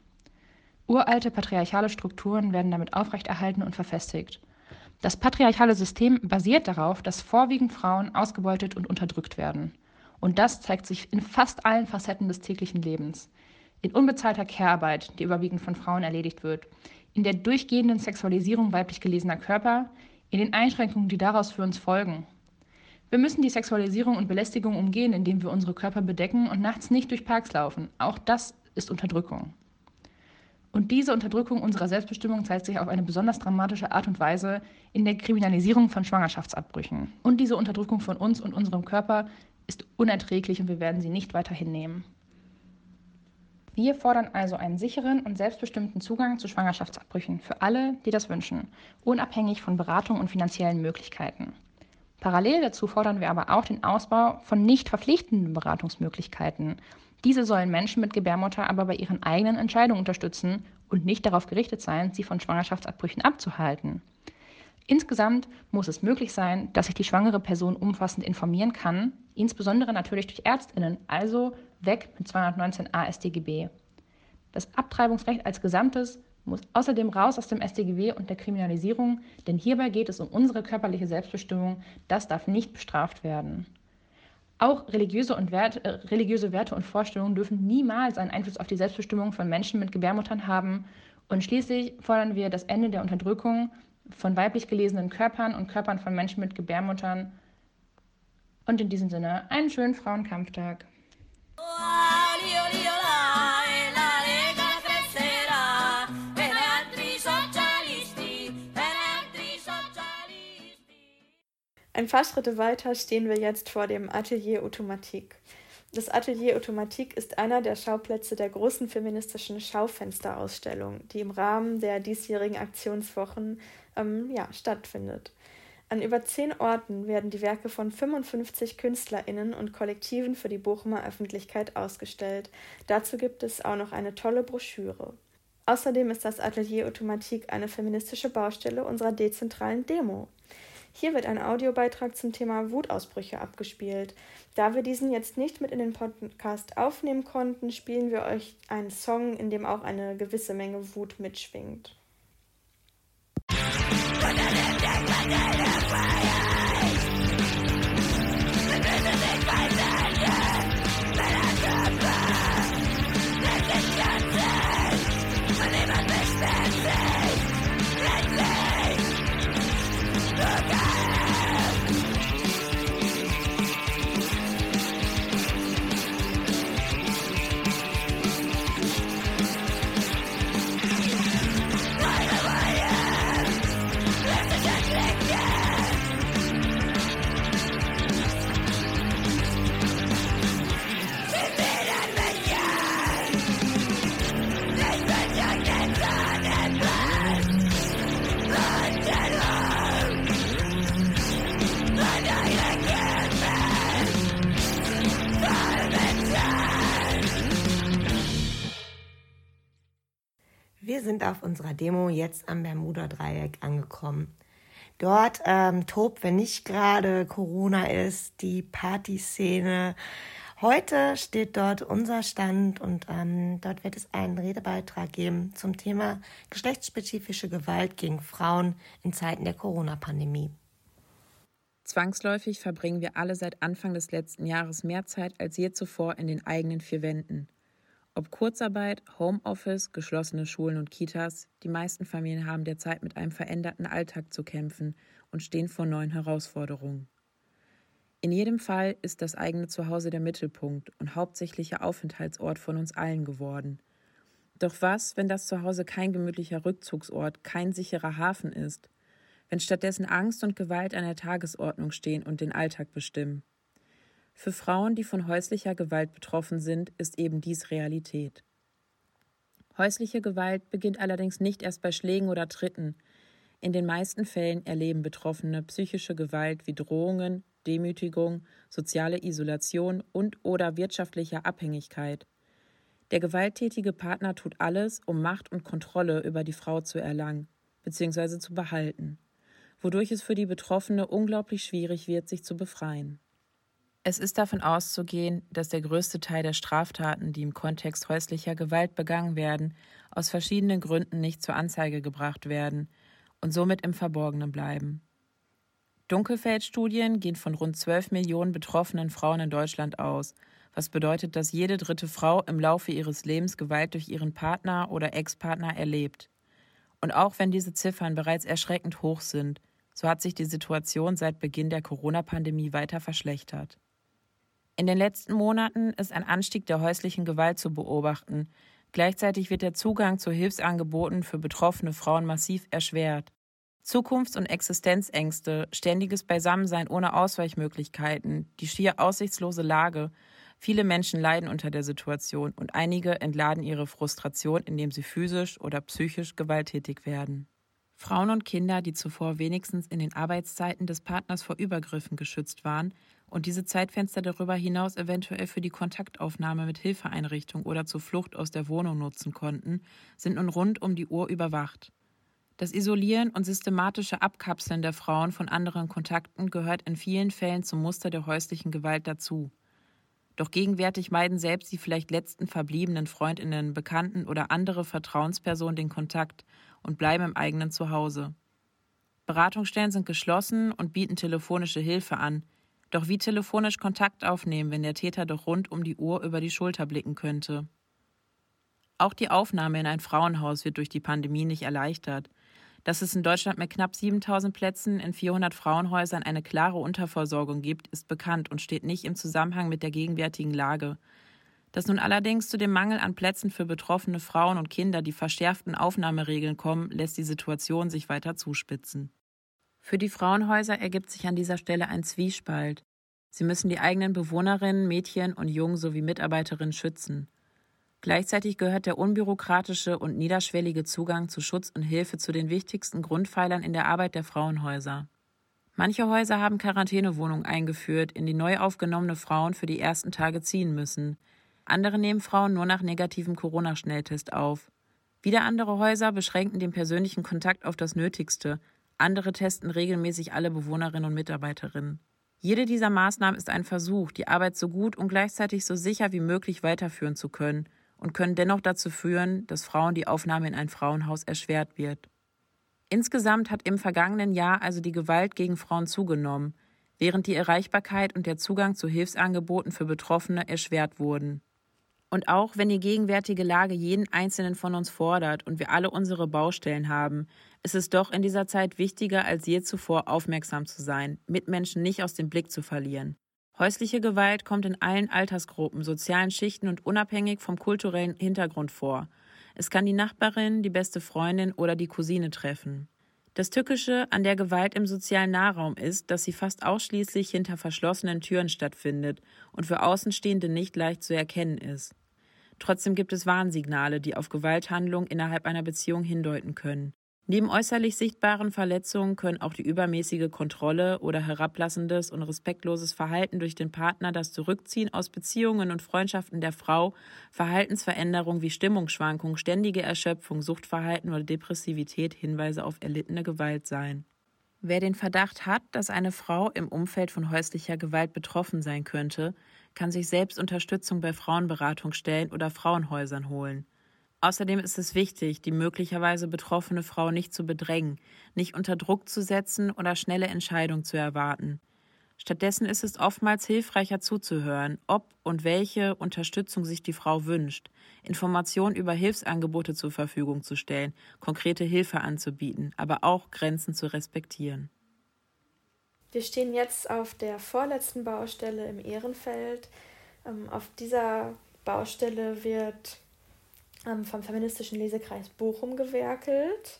Uralte patriarchale Strukturen werden damit aufrechterhalten und verfestigt. Das patriarchale System basiert darauf, dass vorwiegend Frauen ausgebeutet und unterdrückt werden. Und das zeigt sich in fast allen Facetten des täglichen Lebens. In unbezahlter Care-Arbeit, die überwiegend von Frauen erledigt wird, in der durchgehenden Sexualisierung weiblich gelesener Körper, in den Einschränkungen, die daraus für uns folgen, wir müssen die Sexualisierung und Belästigung umgehen, indem wir unsere Körper bedecken und nachts nicht durch Parks laufen. Auch das ist Unterdrückung. Und diese Unterdrückung unserer Selbstbestimmung zeigt sich auf eine besonders dramatische Art und Weise in der Kriminalisierung von Schwangerschaftsabbrüchen. Und diese Unterdrückung von uns und unserem Körper ist unerträglich und wir werden sie nicht weiter hinnehmen. Wir fordern also einen sicheren und selbstbestimmten Zugang zu Schwangerschaftsabbrüchen für alle, die das wünschen, unabhängig von Beratung und finanziellen Möglichkeiten. Parallel dazu fordern wir aber auch den Ausbau von nicht verpflichtenden Beratungsmöglichkeiten. Diese sollen Menschen mit Gebärmutter aber bei ihren eigenen Entscheidungen unterstützen und nicht darauf gerichtet sein, sie von Schwangerschaftsabbrüchen abzuhalten. Insgesamt muss es möglich sein, dass sich die schwangere Person umfassend informieren kann, insbesondere natürlich durch Ärztinnen, also weg mit 219a StGB. Das Abtreibungsrecht als Gesamtes muss außerdem raus aus dem StGW und der Kriminalisierung, denn hierbei geht es um unsere körperliche Selbstbestimmung. Das darf nicht bestraft werden. Auch religiöse, und Wert, äh, religiöse Werte und Vorstellungen dürfen niemals einen Einfluss auf die Selbstbestimmung von Menschen mit Gebärmuttern haben. Und schließlich fordern wir das Ende der Unterdrückung von weiblich gelesenen Körpern und Körpern von Menschen mit Gebärmuttern. Und in diesem Sinne einen schönen Frauenkampftag. Ein paar Schritte weiter stehen wir jetzt vor dem Atelier Automatik. Das Atelier Automatik ist einer der Schauplätze der großen feministischen Schaufensterausstellung, die im Rahmen der diesjährigen Aktionswochen ähm, ja, stattfindet. An über zehn Orten werden die Werke von 55 KünstlerInnen und Kollektiven für die Bochumer Öffentlichkeit ausgestellt. Dazu gibt es auch noch eine tolle Broschüre. Außerdem ist das Atelier Automatik eine feministische Baustelle unserer dezentralen Demo. Hier wird ein Audiobeitrag zum Thema Wutausbrüche abgespielt. Da wir diesen jetzt nicht mit in den Podcast aufnehmen konnten, spielen wir euch einen Song, in dem auch eine gewisse Menge Wut mitschwingt. Auf unserer Demo jetzt am Bermuda-Dreieck angekommen. Dort ähm, tobt, wenn nicht gerade Corona ist, die Partyszene. Heute steht dort unser Stand und ähm, dort wird es einen Redebeitrag geben zum Thema geschlechtsspezifische Gewalt gegen Frauen in Zeiten der Corona-Pandemie. Zwangsläufig verbringen wir alle seit Anfang des letzten Jahres mehr Zeit als je zuvor in den eigenen vier Wänden. Ob Kurzarbeit, Homeoffice, geschlossene Schulen und Kitas, die meisten Familien haben derzeit mit einem veränderten Alltag zu kämpfen und stehen vor neuen Herausforderungen. In jedem Fall ist das eigene Zuhause der Mittelpunkt und hauptsächlicher Aufenthaltsort von uns allen geworden. Doch was, wenn das Zuhause kein gemütlicher Rückzugsort, kein sicherer Hafen ist? Wenn stattdessen Angst und Gewalt an der Tagesordnung stehen und den Alltag bestimmen? Für Frauen, die von häuslicher Gewalt betroffen sind, ist eben dies Realität. Häusliche Gewalt beginnt allerdings nicht erst bei Schlägen oder Tritten. In den meisten Fällen erleben Betroffene psychische Gewalt wie Drohungen, Demütigung, soziale Isolation und oder wirtschaftliche Abhängigkeit. Der gewalttätige Partner tut alles, um Macht und Kontrolle über die Frau zu erlangen bzw. zu behalten, wodurch es für die Betroffene unglaublich schwierig wird, sich zu befreien. Es ist davon auszugehen, dass der größte Teil der Straftaten, die im Kontext häuslicher Gewalt begangen werden, aus verschiedenen Gründen nicht zur Anzeige gebracht werden und somit im Verborgenen bleiben. Dunkelfeldstudien gehen von rund 12 Millionen betroffenen Frauen in Deutschland aus, was bedeutet, dass jede dritte Frau im Laufe ihres Lebens Gewalt durch ihren Partner oder Ex-Partner erlebt. Und auch wenn diese Ziffern bereits erschreckend hoch sind, so hat sich die Situation seit Beginn der Corona-Pandemie weiter verschlechtert. In den letzten Monaten ist ein Anstieg der häuslichen Gewalt zu beobachten. Gleichzeitig wird der Zugang zu Hilfsangeboten für betroffene Frauen massiv erschwert. Zukunfts- und Existenzängste, ständiges Beisammensein ohne Ausweichmöglichkeiten, die schier aussichtslose Lage. Viele Menschen leiden unter der Situation und einige entladen ihre Frustration, indem sie physisch oder psychisch gewalttätig werden. Frauen und Kinder, die zuvor wenigstens in den Arbeitszeiten des Partners vor Übergriffen geschützt waren, und diese Zeitfenster darüber hinaus eventuell für die Kontaktaufnahme mit Hilfeeinrichtung oder zur Flucht aus der Wohnung nutzen konnten, sind nun rund um die Uhr überwacht. Das Isolieren und systematische Abkapseln der Frauen von anderen Kontakten gehört in vielen Fällen zum Muster der häuslichen Gewalt dazu. Doch gegenwärtig meiden selbst die vielleicht letzten verbliebenen Freundinnen, Bekannten oder andere Vertrauenspersonen den Kontakt und bleiben im eigenen Zuhause. Beratungsstellen sind geschlossen und bieten telefonische Hilfe an, doch wie telefonisch Kontakt aufnehmen, wenn der Täter doch rund um die Uhr über die Schulter blicken könnte? Auch die Aufnahme in ein Frauenhaus wird durch die Pandemie nicht erleichtert. Dass es in Deutschland mit knapp 7000 Plätzen in 400 Frauenhäusern eine klare Unterversorgung gibt, ist bekannt und steht nicht im Zusammenhang mit der gegenwärtigen Lage. Dass nun allerdings zu dem Mangel an Plätzen für betroffene Frauen und Kinder die verschärften Aufnahmeregeln kommen, lässt die Situation sich weiter zuspitzen. Für die Frauenhäuser ergibt sich an dieser Stelle ein Zwiespalt. Sie müssen die eigenen Bewohnerinnen, Mädchen und Jungen sowie Mitarbeiterinnen schützen. Gleichzeitig gehört der unbürokratische und niederschwellige Zugang zu Schutz und Hilfe zu den wichtigsten Grundpfeilern in der Arbeit der Frauenhäuser. Manche Häuser haben Quarantänewohnungen eingeführt, in die neu aufgenommene Frauen für die ersten Tage ziehen müssen. Andere nehmen Frauen nur nach negativem Corona-Schnelltest auf. Wieder andere Häuser beschränken den persönlichen Kontakt auf das Nötigste. Andere testen regelmäßig alle Bewohnerinnen und Mitarbeiterinnen. Jede dieser Maßnahmen ist ein Versuch, die Arbeit so gut und gleichzeitig so sicher wie möglich weiterführen zu können und können dennoch dazu führen, dass Frauen die Aufnahme in ein Frauenhaus erschwert wird. Insgesamt hat im vergangenen Jahr also die Gewalt gegen Frauen zugenommen, während die Erreichbarkeit und der Zugang zu Hilfsangeboten für Betroffene erschwert wurden. Und auch wenn die gegenwärtige Lage jeden Einzelnen von uns fordert und wir alle unsere Baustellen haben, ist es doch in dieser Zeit wichtiger als je zuvor aufmerksam zu sein, Mitmenschen nicht aus dem Blick zu verlieren. Häusliche Gewalt kommt in allen Altersgruppen, sozialen Schichten und unabhängig vom kulturellen Hintergrund vor. Es kann die Nachbarin, die beste Freundin oder die Cousine treffen. Das Tückische an der Gewalt im sozialen Nahraum ist, dass sie fast ausschließlich hinter verschlossenen Türen stattfindet und für Außenstehende nicht leicht zu erkennen ist. Trotzdem gibt es Warnsignale, die auf Gewalthandlungen innerhalb einer Beziehung hindeuten können. Neben äußerlich sichtbaren Verletzungen können auch die übermäßige Kontrolle oder herablassendes und respektloses Verhalten durch den Partner, das Zurückziehen aus Beziehungen und Freundschaften der Frau, Verhaltensveränderungen wie Stimmungsschwankungen, ständige Erschöpfung, Suchtverhalten oder Depressivität Hinweise auf erlittene Gewalt sein. Wer den Verdacht hat, dass eine Frau im Umfeld von häuslicher Gewalt betroffen sein könnte, kann sich selbst Unterstützung bei Frauenberatungsstellen oder Frauenhäusern holen. Außerdem ist es wichtig, die möglicherweise betroffene Frau nicht zu bedrängen, nicht unter Druck zu setzen oder schnelle Entscheidungen zu erwarten. Stattdessen ist es oftmals hilfreicher zuzuhören, ob und welche Unterstützung sich die Frau wünscht, Informationen über Hilfsangebote zur Verfügung zu stellen, konkrete Hilfe anzubieten, aber auch Grenzen zu respektieren. Wir stehen jetzt auf der vorletzten Baustelle im Ehrenfeld. Ähm, auf dieser Baustelle wird ähm, vom feministischen Lesekreis Bochum gewerkelt.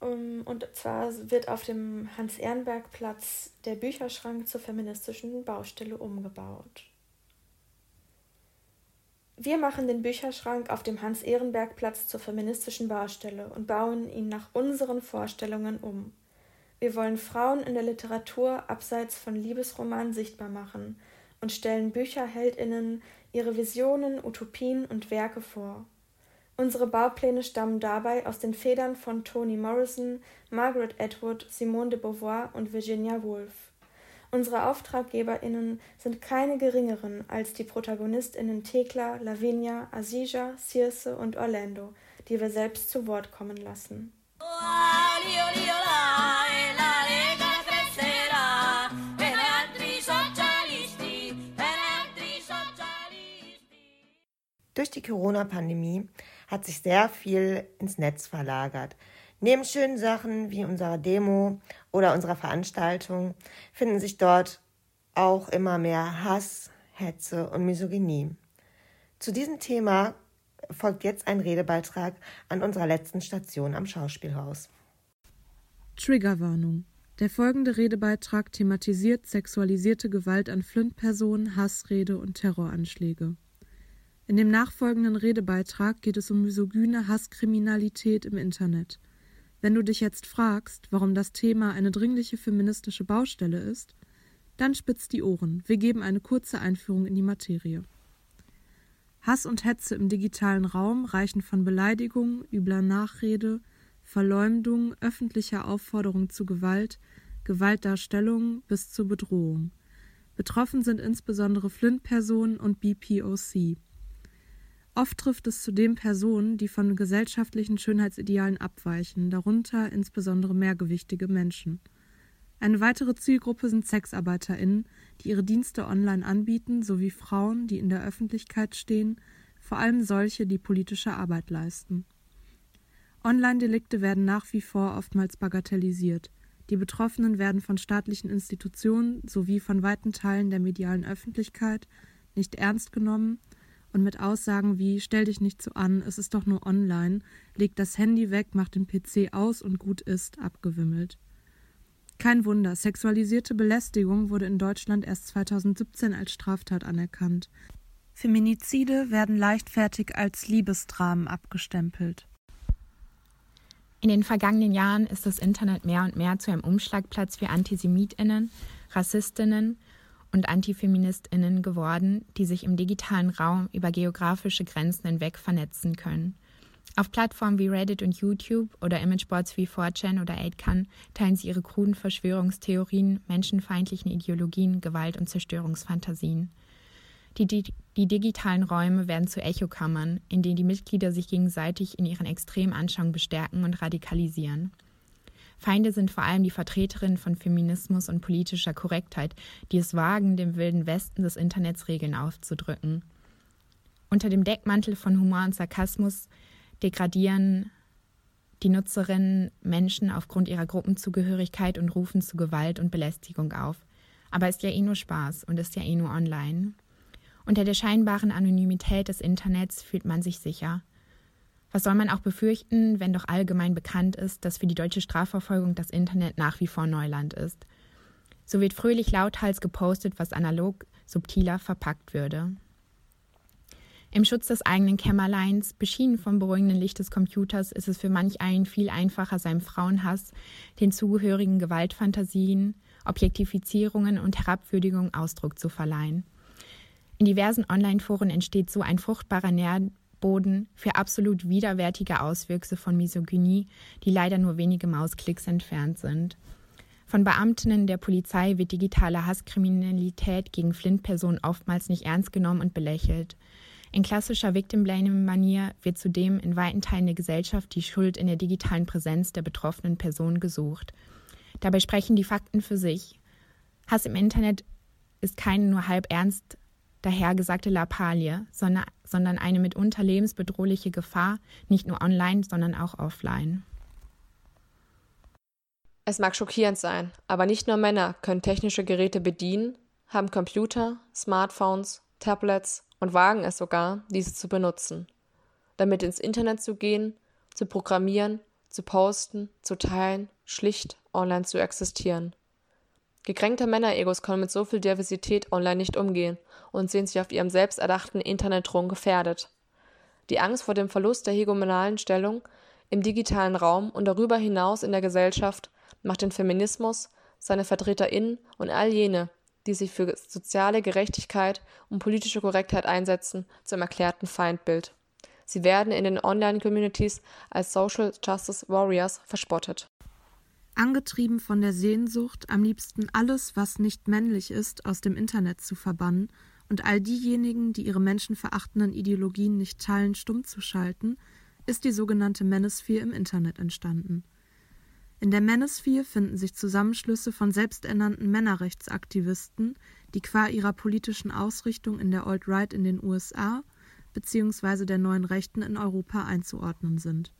Ähm, und zwar wird auf dem Hans-Ehrenberg-Platz der Bücherschrank zur feministischen Baustelle umgebaut. Wir machen den Bücherschrank auf dem Hans-Ehrenberg-Platz zur feministischen Baustelle und bauen ihn nach unseren Vorstellungen um. Wir wollen Frauen in der Literatur abseits von Liebesromanen sichtbar machen und stellen Bücherheldinnen ihre Visionen, Utopien und Werke vor. Unsere Baupläne stammen dabei aus den Federn von Toni Morrison, Margaret Atwood, Simone de Beauvoir und Virginia Woolf. Unsere AuftraggeberInnen sind keine geringeren als die ProtagonistInnen Thekla, Lavinia, Asija, Circe und Orlando, die wir selbst zu Wort kommen lassen. Durch die Corona-Pandemie hat sich sehr viel ins Netz verlagert. Neben schönen Sachen wie unserer Demo oder unserer Veranstaltung finden sich dort auch immer mehr Hass, Hetze und Misogynie. Zu diesem Thema folgt jetzt ein Redebeitrag an unserer letzten Station am Schauspielhaus. Triggerwarnung. Der folgende Redebeitrag thematisiert sexualisierte Gewalt an Flint-Personen, Hassrede und Terroranschläge. In dem nachfolgenden Redebeitrag geht es um misogyne Hasskriminalität im Internet. Wenn du dich jetzt fragst, warum das Thema eine dringliche feministische Baustelle ist, dann spitz die Ohren. Wir geben eine kurze Einführung in die Materie. Hass und Hetze im digitalen Raum reichen von Beleidigung, übler Nachrede, Verleumdung, öffentlicher Aufforderung zu Gewalt, Gewaltdarstellung bis zur Bedrohung. Betroffen sind insbesondere Flint-Personen und BPOC. Oft trifft es zudem Personen, die von gesellschaftlichen Schönheitsidealen abweichen, darunter insbesondere mehrgewichtige Menschen. Eine weitere Zielgruppe sind SexarbeiterInnen, die ihre Dienste online anbieten, sowie Frauen, die in der Öffentlichkeit stehen, vor allem solche, die politische Arbeit leisten. Online-Delikte werden nach wie vor oftmals bagatellisiert. Die Betroffenen werden von staatlichen Institutionen sowie von weiten Teilen der medialen Öffentlichkeit nicht ernst genommen und mit Aussagen wie Stell dich nicht so an, es ist doch nur online, leg das Handy weg, mach den PC aus und gut ist, abgewimmelt. Kein Wunder, sexualisierte Belästigung wurde in Deutschland erst 2017 als Straftat anerkannt. Feminizide werden leichtfertig als Liebesdramen abgestempelt. In den vergangenen Jahren ist das Internet mehr und mehr zu einem Umschlagplatz für Antisemitinnen, Rassistinnen und Antifeministinnen geworden, die sich im digitalen Raum über geografische Grenzen hinweg vernetzen können. Auf Plattformen wie Reddit und YouTube oder Imageboards wie 4chan oder 8chan teilen sie ihre kruden Verschwörungstheorien, menschenfeindlichen Ideologien, Gewalt und Zerstörungsfantasien. Die, die, die, digitalen Räume werden zu Echokammern, in denen die Mitglieder sich gegenseitig in ihren extremen Anschauungen bestärken und radikalisieren. Feinde sind vor allem die Vertreterinnen von Feminismus und politischer Korrektheit, die es wagen, dem wilden Westen des Internets Regeln aufzudrücken. Unter dem Deckmantel von Humor und Sarkasmus degradieren die Nutzerinnen Menschen aufgrund ihrer Gruppenzugehörigkeit und rufen zu Gewalt und Belästigung auf. Aber ist ja eh nur Spaß und ist ja eh nur online. Unter der scheinbaren Anonymität des Internets fühlt man sich sicher. Was soll man auch befürchten, wenn doch allgemein bekannt ist, dass für die deutsche Strafverfolgung das Internet nach wie vor Neuland ist? So wird fröhlich lauthals gepostet, was analog subtiler verpackt würde. Im Schutz des eigenen Kämmerleins, beschienen vom beruhigenden Licht des Computers, ist es für manch einen viel einfacher, seinem Frauenhass, den zugehörigen Gewaltfantasien, Objektifizierungen und Herabwürdigungen Ausdruck zu verleihen. In diversen Online-Foren entsteht so ein fruchtbarer Nährboden für absolut widerwärtige Auswüchse von Misogynie, die leider nur wenige Mausklicks entfernt sind. Von Beamtinnen der Polizei wird digitale Hasskriminalität gegen Flint-Personen oftmals nicht ernst genommen und belächelt. In klassischer Victim-Blaming-Manier wird zudem in weiten Teilen der Gesellschaft die Schuld in der digitalen Präsenz der betroffenen Person gesucht. Dabei sprechen die Fakten für sich. Hass im Internet ist keine nur halb ernst dahergesagte Lappalie, sondern, sondern eine mitunter lebensbedrohliche Gefahr, nicht nur online, sondern auch offline. Es mag schockierend sein, aber nicht nur Männer können technische Geräte bedienen, haben Computer, Smartphones, Tablets und wagen es sogar, diese zu benutzen. Damit ins Internet zu gehen, zu programmieren, zu posten, zu teilen, schlicht online zu existieren. Gekränkte Männeregos können mit so viel Diversität online nicht umgehen und sehen sich auf ihrem selbsterdachten Internetthron gefährdet. Die Angst vor dem Verlust der hegemonalen Stellung im digitalen Raum und darüber hinaus in der Gesellschaft macht den Feminismus, seine VertreterInnen und all jene, die sich für soziale Gerechtigkeit und politische Korrektheit einsetzen, zum erklärten Feindbild. Sie werden in den Online-Communities als Social Justice Warriors verspottet. Angetrieben von der Sehnsucht, am liebsten alles, was nicht männlich ist, aus dem Internet zu verbannen und all diejenigen, die ihre menschenverachtenden Ideologien nicht teilen, stumm zu schalten, ist die sogenannte Manosphere im Internet entstanden – in der Manosphere finden sich Zusammenschlüsse von selbsternannten Männerrechtsaktivisten, die qua ihrer politischen Ausrichtung in der Alt-Right in den USA bzw. der neuen Rechten in Europa einzuordnen sind.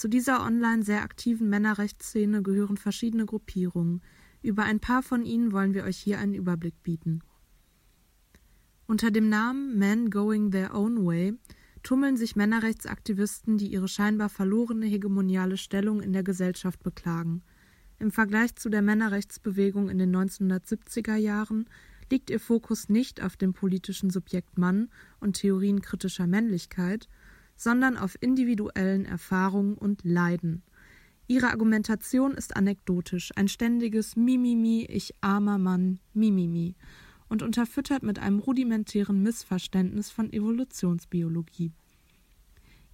Zu dieser online sehr aktiven Männerrechtsszene gehören verschiedene Gruppierungen. Über ein paar von ihnen wollen wir euch hier einen Überblick bieten. Unter dem Namen Men Going Their Own Way tummeln sich Männerrechtsaktivisten, die ihre scheinbar verlorene hegemoniale Stellung in der Gesellschaft beklagen. Im Vergleich zu der Männerrechtsbewegung in den 1970er Jahren liegt ihr Fokus nicht auf dem politischen Subjekt Mann und Theorien kritischer Männlichkeit, sondern auf individuellen Erfahrungen und Leiden. Ihre Argumentation ist anekdotisch, ein ständiges Mimimi, ich armer Mann, Mimimi und unterfüttert mit einem rudimentären Missverständnis von Evolutionsbiologie.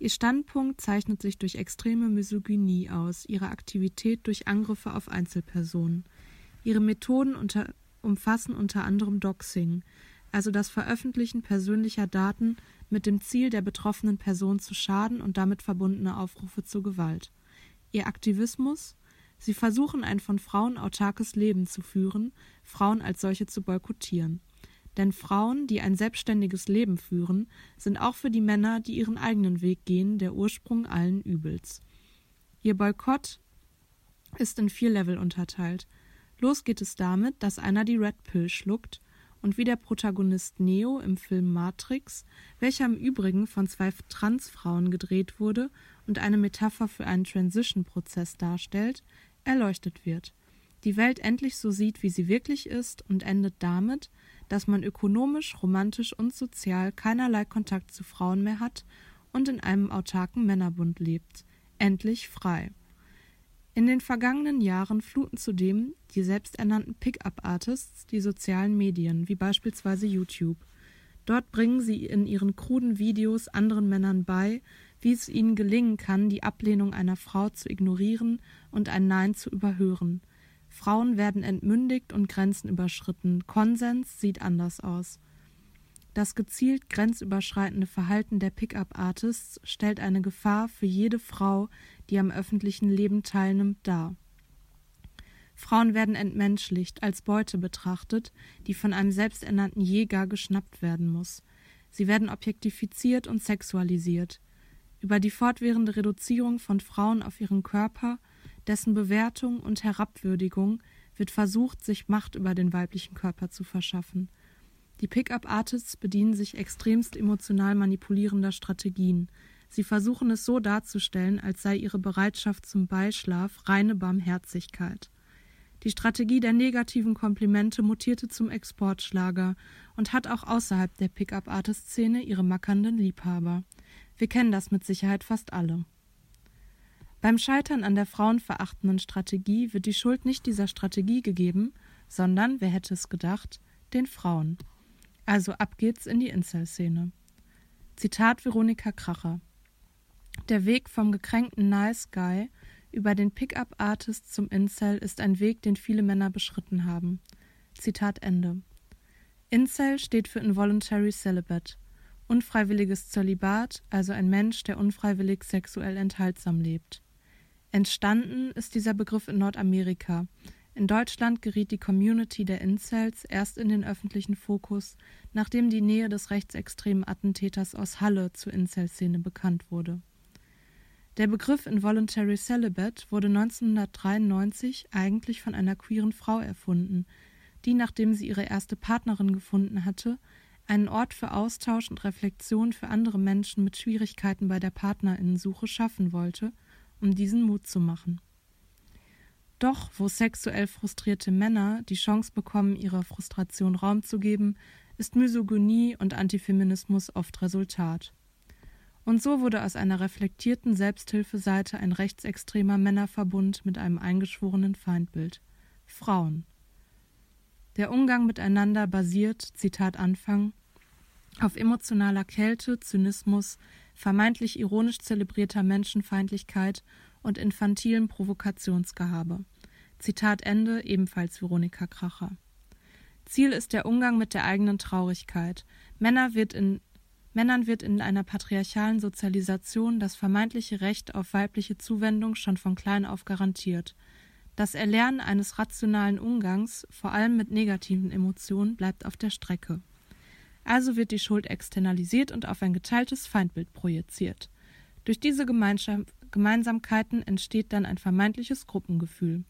Ihr Standpunkt zeichnet sich durch extreme Misogynie aus, ihre Aktivität durch Angriffe auf Einzelpersonen. Ihre Methoden unter, umfassen unter anderem Doxing, also das Veröffentlichen persönlicher Daten mit dem Ziel, der betroffenen Person zu schaden und damit verbundene Aufrufe zur Gewalt. Ihr Aktivismus Sie versuchen ein von Frauen autarkes Leben zu führen, Frauen als solche zu boykottieren. Denn Frauen, die ein selbstständiges Leben führen, sind auch für die Männer, die ihren eigenen Weg gehen, der Ursprung allen Übels. Ihr Boykott ist in vier Level unterteilt. Los geht es damit, dass einer die Red Pill schluckt und wie der Protagonist Neo im Film Matrix, welcher im Übrigen von zwei Transfrauen gedreht wurde und eine Metapher für einen Transition-Prozess darstellt, erleuchtet wird. die Welt endlich so sieht, wie sie wirklich ist und endet damit, dass man ökonomisch, romantisch und sozial keinerlei Kontakt zu Frauen mehr hat und in einem autarken Männerbund lebt. Endlich frei. In den vergangenen Jahren fluten zudem die selbsternannten Pickup-Artists die sozialen Medien, wie beispielsweise YouTube. Dort bringen sie in ihren kruden Videos anderen Männern bei, wie es ihnen gelingen kann, die Ablehnung einer Frau zu ignorieren und ein Nein zu überhören. Frauen werden entmündigt und Grenzen überschritten. Konsens sieht anders aus. Das gezielt grenzüberschreitende Verhalten der Pickup-Artists stellt eine Gefahr für jede Frau, die am öffentlichen Leben teilnimmt, dar. Frauen werden entmenschlicht, als Beute betrachtet, die von einem selbsternannten Jäger geschnappt werden muss. Sie werden objektifiziert und sexualisiert. Über die fortwährende Reduzierung von Frauen auf ihren Körper, dessen Bewertung und Herabwürdigung wird versucht, sich Macht über den weiblichen Körper zu verschaffen. Die Pickup-Artists bedienen sich extremst emotional manipulierender Strategien. Sie versuchen es so darzustellen, als sei ihre Bereitschaft zum Beischlaf reine Barmherzigkeit. Die Strategie der negativen Komplimente mutierte zum Exportschlager und hat auch außerhalb der Pickup-Artist-Szene ihre mackernden Liebhaber. Wir kennen das mit Sicherheit fast alle. Beim Scheitern an der frauenverachtenden Strategie wird die Schuld nicht dieser Strategie gegeben, sondern, wer hätte es gedacht, den Frauen. Also ab geht's in die Incel-Szene. Zitat Veronika Kracher. Der Weg vom gekränkten Nice Guy über den Pickup-Artist zum Incel ist ein Weg, den viele Männer beschritten haben. Zitat Ende. Incel steht für Involuntary Celibate. Unfreiwilliges Zölibat, also ein Mensch, der unfreiwillig sexuell enthaltsam lebt. Entstanden ist dieser Begriff in Nordamerika, in Deutschland geriet die Community der Incels erst in den öffentlichen Fokus, nachdem die Nähe des rechtsextremen Attentäters aus Halle zur Incel-Szene bekannt wurde. Der Begriff Involuntary Celibate wurde 1993 eigentlich von einer queeren Frau erfunden, die, nachdem sie ihre erste Partnerin gefunden hatte, einen Ort für Austausch und Reflexion für andere Menschen mit Schwierigkeiten bei der Partnerinnensuche schaffen wollte, um diesen Mut zu machen. Doch wo sexuell frustrierte Männer die Chance bekommen, ihrer Frustration Raum zu geben, ist Misogynie und Antifeminismus oft Resultat. Und so wurde aus einer reflektierten Selbsthilfeseite ein rechtsextremer Männerverbund mit einem eingeschworenen Feindbild Frauen. Der Umgang miteinander basiert, Zitat Anfang, auf emotionaler Kälte, Zynismus, vermeintlich ironisch zelebrierter Menschenfeindlichkeit und infantilem Provokationsgehabe. Zitat Ende, ebenfalls Veronika Kracher. Ziel ist der Umgang mit der eigenen Traurigkeit. Männer wird in, Männern wird in einer patriarchalen Sozialisation das vermeintliche Recht auf weibliche Zuwendung schon von klein auf garantiert. Das Erlernen eines rationalen Umgangs, vor allem mit negativen Emotionen, bleibt auf der Strecke. Also wird die Schuld externalisiert und auf ein geteiltes Feindbild projiziert. Durch diese Gemeinschaft Gemeinsamkeiten entsteht dann ein vermeintliches Gruppengefühl.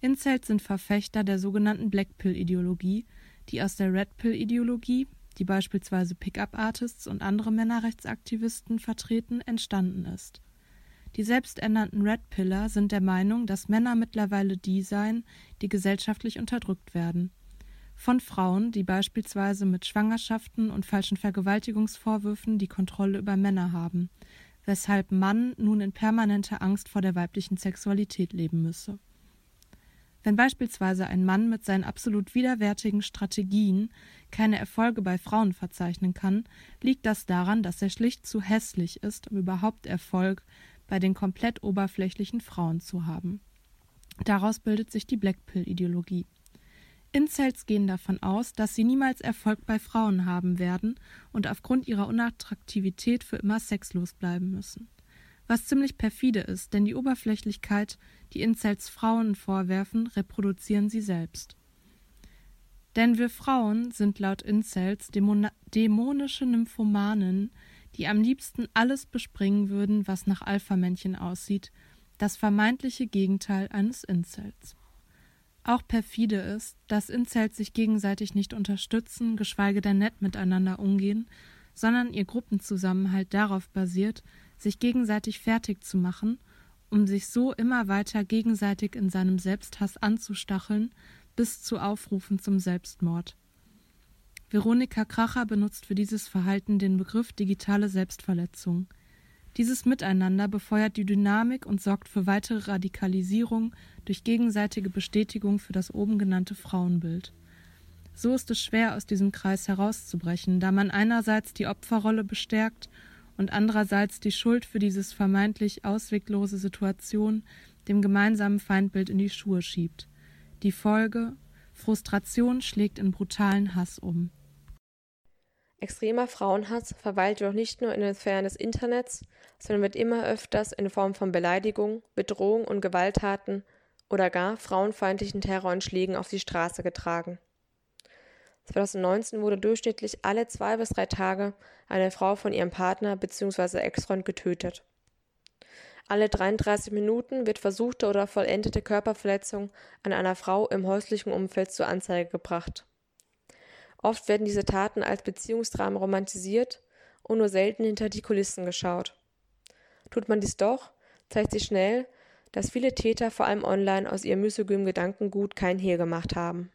Incels sind Verfechter der sogenannten Blackpill-Ideologie, die aus der Redpill-Ideologie, die beispielsweise Pickup-Artists und andere Männerrechtsaktivisten vertreten, entstanden ist. Die selbsternannten Redpiller sind der Meinung, dass Männer mittlerweile die seien, die gesellschaftlich unterdrückt werden. Von Frauen, die beispielsweise mit Schwangerschaften und falschen Vergewaltigungsvorwürfen die Kontrolle über Männer haben, weshalb Mann nun in permanenter Angst vor der weiblichen Sexualität leben müsse. Wenn beispielsweise ein Mann mit seinen absolut widerwärtigen Strategien keine Erfolge bei Frauen verzeichnen kann, liegt das daran, dass er schlicht zu hässlich ist, um überhaupt Erfolg bei den komplett oberflächlichen Frauen zu haben. Daraus bildet sich die Blackpill-Ideologie. Incels gehen davon aus, dass sie niemals Erfolg bei Frauen haben werden und aufgrund ihrer Unattraktivität für immer sexlos bleiben müssen. Was ziemlich perfide ist, denn die Oberflächlichkeit, die Incels Frauen vorwerfen, reproduzieren sie selbst. Denn wir Frauen sind laut Incels dämonische Nymphomanen, die am liebsten alles bespringen würden, was nach Alphamännchen aussieht, das vermeintliche Gegenteil eines Incels. Auch perfide ist, dass Incels sich gegenseitig nicht unterstützen, geschweige denn nett miteinander umgehen, sondern ihr Gruppenzusammenhalt darauf basiert, sich gegenseitig fertig zu machen um sich so immer weiter gegenseitig in seinem Selbsthass anzustacheln, bis zu Aufrufen zum Selbstmord. Veronika Kracher benutzt für dieses Verhalten den Begriff digitale Selbstverletzung. Dieses Miteinander befeuert die Dynamik und sorgt für weitere Radikalisierung durch gegenseitige Bestätigung für das oben genannte Frauenbild. So ist es schwer, aus diesem Kreis herauszubrechen, da man einerseits die Opferrolle bestärkt und andererseits die Schuld für dieses vermeintlich ausweglose Situation dem gemeinsamen Feindbild in die Schuhe schiebt. Die Folge Frustration schlägt in brutalen Hass um. Extremer Frauenhass verweilt jedoch nicht nur in den Sphären des Internets, sondern wird immer öfters in Form von Beleidigung, Bedrohung und Gewalttaten oder gar frauenfeindlichen Terroranschlägen auf die Straße getragen. 2019 wurde durchschnittlich alle zwei bis drei Tage eine Frau von ihrem Partner bzw. Ex-Freund getötet. Alle 33 Minuten wird versuchte oder vollendete Körperverletzung an einer Frau im häuslichen Umfeld zur Anzeige gebracht. Oft werden diese Taten als Beziehungsdramen romantisiert und nur selten hinter die Kulissen geschaut. Tut man dies doch, zeigt sich schnell, dass viele Täter vor allem online aus ihrem misogynen Gedankengut kein Hehl gemacht haben.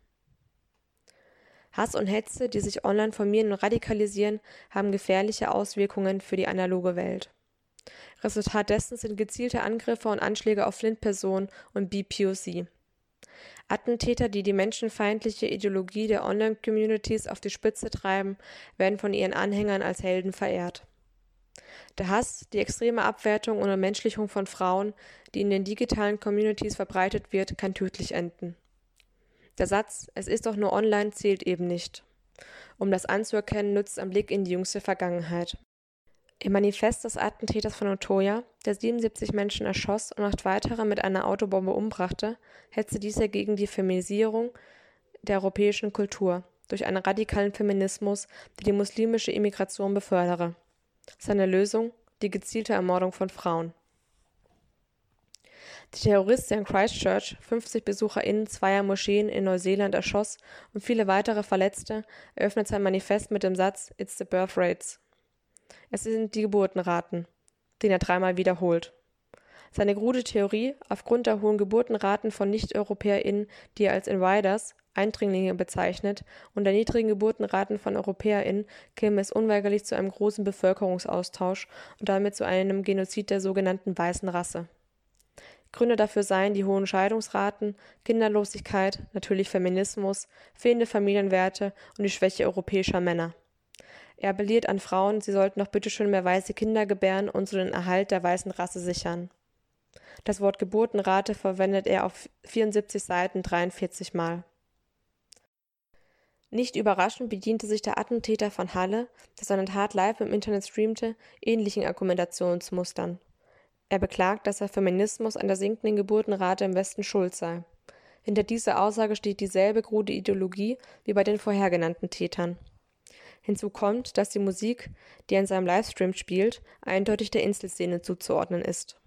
Hass und Hetze, die sich online formieren und radikalisieren, haben gefährliche Auswirkungen für die analoge Welt. Resultat dessen sind gezielte Angriffe und Anschläge auf Flint-Personen und BPOC. Attentäter, die die menschenfeindliche Ideologie der Online-Communities auf die Spitze treiben, werden von ihren Anhängern als Helden verehrt. Der Hass, die extreme Abwertung und Entmenschlichung von Frauen, die in den digitalen Communities verbreitet wird, kann tödlich enden. Der Satz, es ist doch nur online, zählt eben nicht. Um das anzuerkennen, nützt ein Blick in die jüngste Vergangenheit. Im Manifest des Attentäters von Otoya, der 77 Menschen erschoss und acht weitere mit einer Autobombe umbrachte, hetzte dieser gegen die Feminisierung der europäischen Kultur durch einen radikalen Feminismus, der die muslimische Immigration befördere. Seine Lösung? Die gezielte Ermordung von Frauen. Der Terrorist, der in Christchurch 50 BesucherInnen zweier Moscheen in Neuseeland erschoss und viele weitere verletzte, eröffnet sein Manifest mit dem Satz It's the birth rates. Es sind die Geburtenraten, den er dreimal wiederholt. Seine krude Theorie, aufgrund der hohen Geburtenraten von Nicht-EuropäerInnen, die er als Invaders, Eindringlinge bezeichnet, und der niedrigen Geburtenraten von EuropäerInnen, käme es unweigerlich zu einem großen Bevölkerungsaustausch und damit zu einem Genozid der sogenannten weißen Rasse. Gründe dafür seien die hohen Scheidungsraten, Kinderlosigkeit, natürlich Feminismus, fehlende Familienwerte und die Schwäche europäischer Männer. Er appelliert an Frauen, sie sollten doch bitte schön mehr weiße Kinder gebären und so den Erhalt der weißen Rasse sichern. Das Wort Geburtenrate verwendet er auf 74 Seiten 43 Mal. Nicht überraschend bediente sich der Attentäter von Halle, der seine Tat live im Internet streamte, ähnlichen Argumentationsmustern. Er beklagt, dass der Feminismus an der sinkenden Geburtenrate im Westen schuld sei. Hinter dieser Aussage steht dieselbe krude Ideologie wie bei den vorhergenannten Tätern. Hinzu kommt, dass die Musik, die er in seinem Livestream spielt, eindeutig der Inselszene zuzuordnen ist.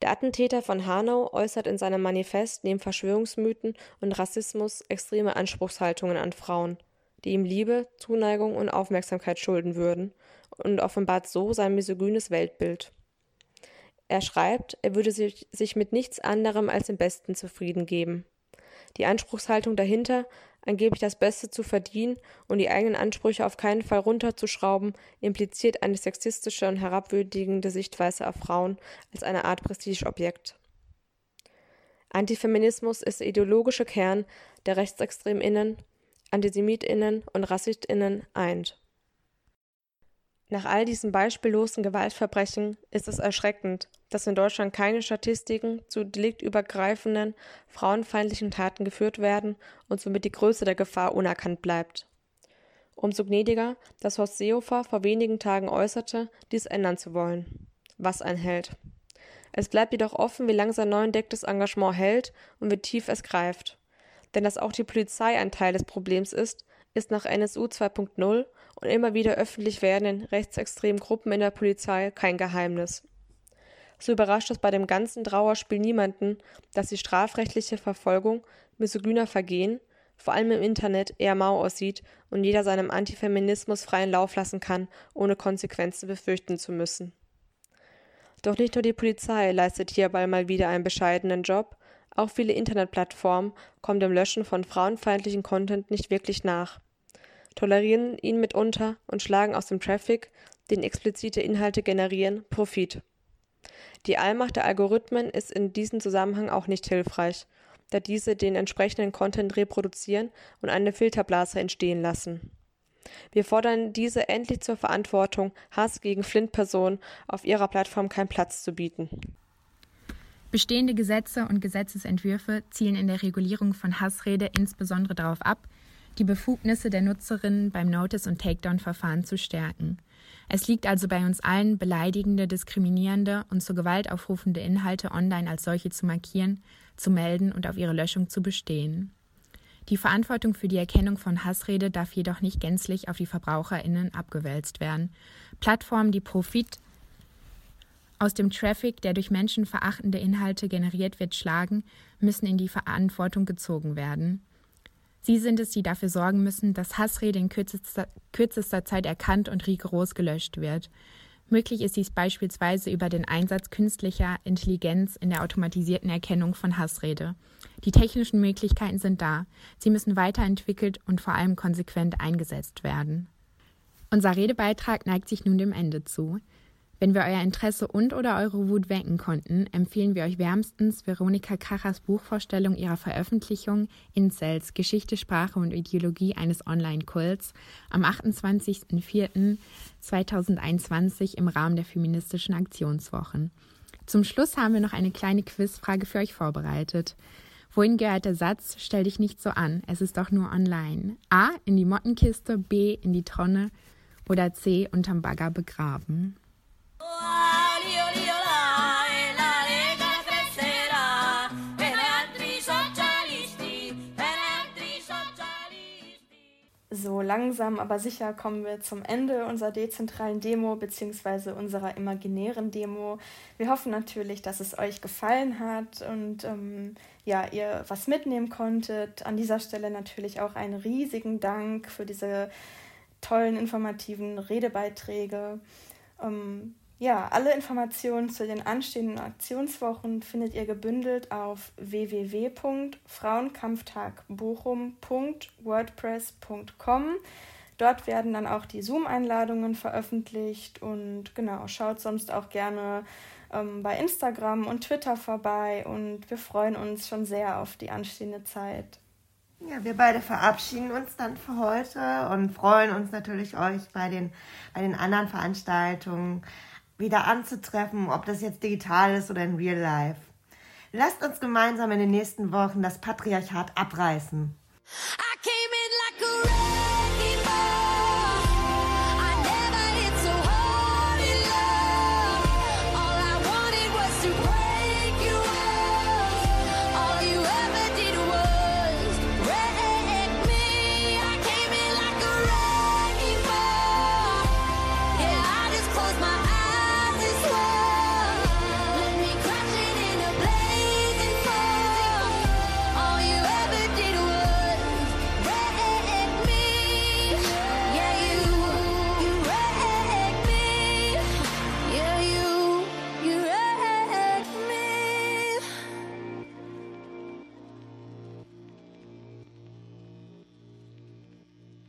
Der Attentäter von Hanau äußert in seinem Manifest neben Verschwörungsmythen und Rassismus extreme Anspruchshaltungen an Frauen, die ihm Liebe, Zuneigung und Aufmerksamkeit schulden würden, und offenbart so sein misogynes Weltbild. Er schreibt, er würde sich, mit nichts anderem als dem Besten zufrieden geben. Die Anspruchshaltung dahinter angeblich das Beste zu verdienen und die eigenen Ansprüche auf keinen Fall runterzuschrauben, impliziert eine sexistische und herabwürdigende Sichtweise auf Frauen als eine Art Prestigeobjekt. Antifeminismus ist der ideologische Kern, der RechtsextremInnen, AntisemitInnen und RassistInnen eint. Nach all diesen beispiellosen Gewaltverbrechen ist es erschreckend, dass in Deutschland keine Statistiken zu deliktübergreifenden, frauenfeindlichen Taten geführt werden und somit die Größe der Gefahr unerkannt bleibt. Umso gnädiger, dass Horst Seehofer vor wenigen Tagen äußerte, dies ändern zu wollen. Was ein Held. Es bleibt jedoch offen, wie lange sein neu entdecktes Engagement hält und wie tief es greift. Denn dass auch die Polizei ein Teil des Problems ist, ist nach NSU 2.0 und immer wieder öffentlich werdenden rechtsextremen Gruppen in der Polizei kein Geheimnis. So überrascht es bei dem ganzen Trauerspiel niemanden, dass die strafrechtliche Verfolgung misogyner Vergehen, vor allem im Internet, eher mau aussieht und jeder seinem Antifeminismus freien Lauf lassen kann, ohne Konsequenzen befürchten zu müssen. Doch nicht nur die Polizei leistet hierbei mal wieder einen bescheidenen Job, auch viele Internetplattformen kommen dem Löschen von frauenfeindlichen Content nicht wirklich nach, tolerieren ihn mitunter und schlagen aus dem Traffic, den explizite Inhalte generieren, Profit. Die Allmacht der Algorithmen ist in diesem Zusammenhang auch nicht hilfreich, da diese den entsprechenden Content reproduzieren und eine Filterblase entstehen lassen. Wir fordern diese endlich zur Verantwortung, Hass gegen Flint-Personen auf ihrer Plattform keinen Platz zu bieten. Bestehende Gesetze und Gesetzesentwürfe zielen in der Regulierung von Hassrede insbesondere darauf ab, die Befugnisse der Nutzerinnen beim Notice- und Takedown-Verfahren zu stärken. Es liegt also bei uns allen, beleidigende, diskriminierende und zur Gewalt aufrufende Inhalte online als solche zu markieren, zu melden und auf ihre Löschung zu bestehen. Die Verantwortung für die Erkennung von Hassrede darf jedoch nicht gänzlich auf die Verbraucherinnen abgewälzt werden. Plattformen, die Profit aus dem Traffic, der durch menschenverachtende Inhalte generiert wird, schlagen, müssen in die Verantwortung gezogen werden. Sie sind es, die dafür sorgen müssen, dass Hassrede in kürzester, kürzester Zeit erkannt und rigoros gelöscht wird. Möglich ist dies beispielsweise über den Einsatz künstlicher Intelligenz in der automatisierten Erkennung von Hassrede. Die technischen Möglichkeiten sind da. Sie müssen weiterentwickelt und vor allem konsequent eingesetzt werden. Unser Redebeitrag neigt sich nun dem Ende zu. Wenn wir euer Interesse und oder eure Wut wecken konnten, empfehlen wir euch wärmstens Veronika Krachers Buchvorstellung ihrer Veröffentlichung Incels – Geschichte, Sprache und Ideologie eines Online-Kults am 28.04.2021 im Rahmen der feministischen Aktionswochen. Zum Schluss haben wir noch eine kleine Quizfrage für euch vorbereitet. Wohin gehört der Satz, stell dich nicht so an, es ist doch nur online? A. In die Mottenkiste, B. In die Tonne oder C. Unterm Bagger begraben? So langsam aber sicher kommen wir zum Ende unserer dezentralen Demo bzw. unserer imaginären Demo. Wir hoffen natürlich, dass es euch gefallen hat und ähm, ja, ihr was mitnehmen konntet. An dieser Stelle natürlich auch einen riesigen Dank für diese tollen informativen Redebeiträge. Ähm, ja, alle Informationen zu den anstehenden Aktionswochen findet ihr gebündelt auf www.frauenkampftagbochum.wordpress.com. Dort werden dann auch die Zoom-Einladungen veröffentlicht und genau, schaut sonst auch gerne ähm, bei Instagram und Twitter vorbei und wir freuen uns schon sehr auf die anstehende Zeit. Ja, wir beide verabschieden uns dann für heute und freuen uns natürlich, euch bei den, bei den anderen Veranstaltungen wieder anzutreffen, ob das jetzt digital ist oder in Real Life. Lasst uns gemeinsam in den nächsten Wochen das Patriarchat abreißen.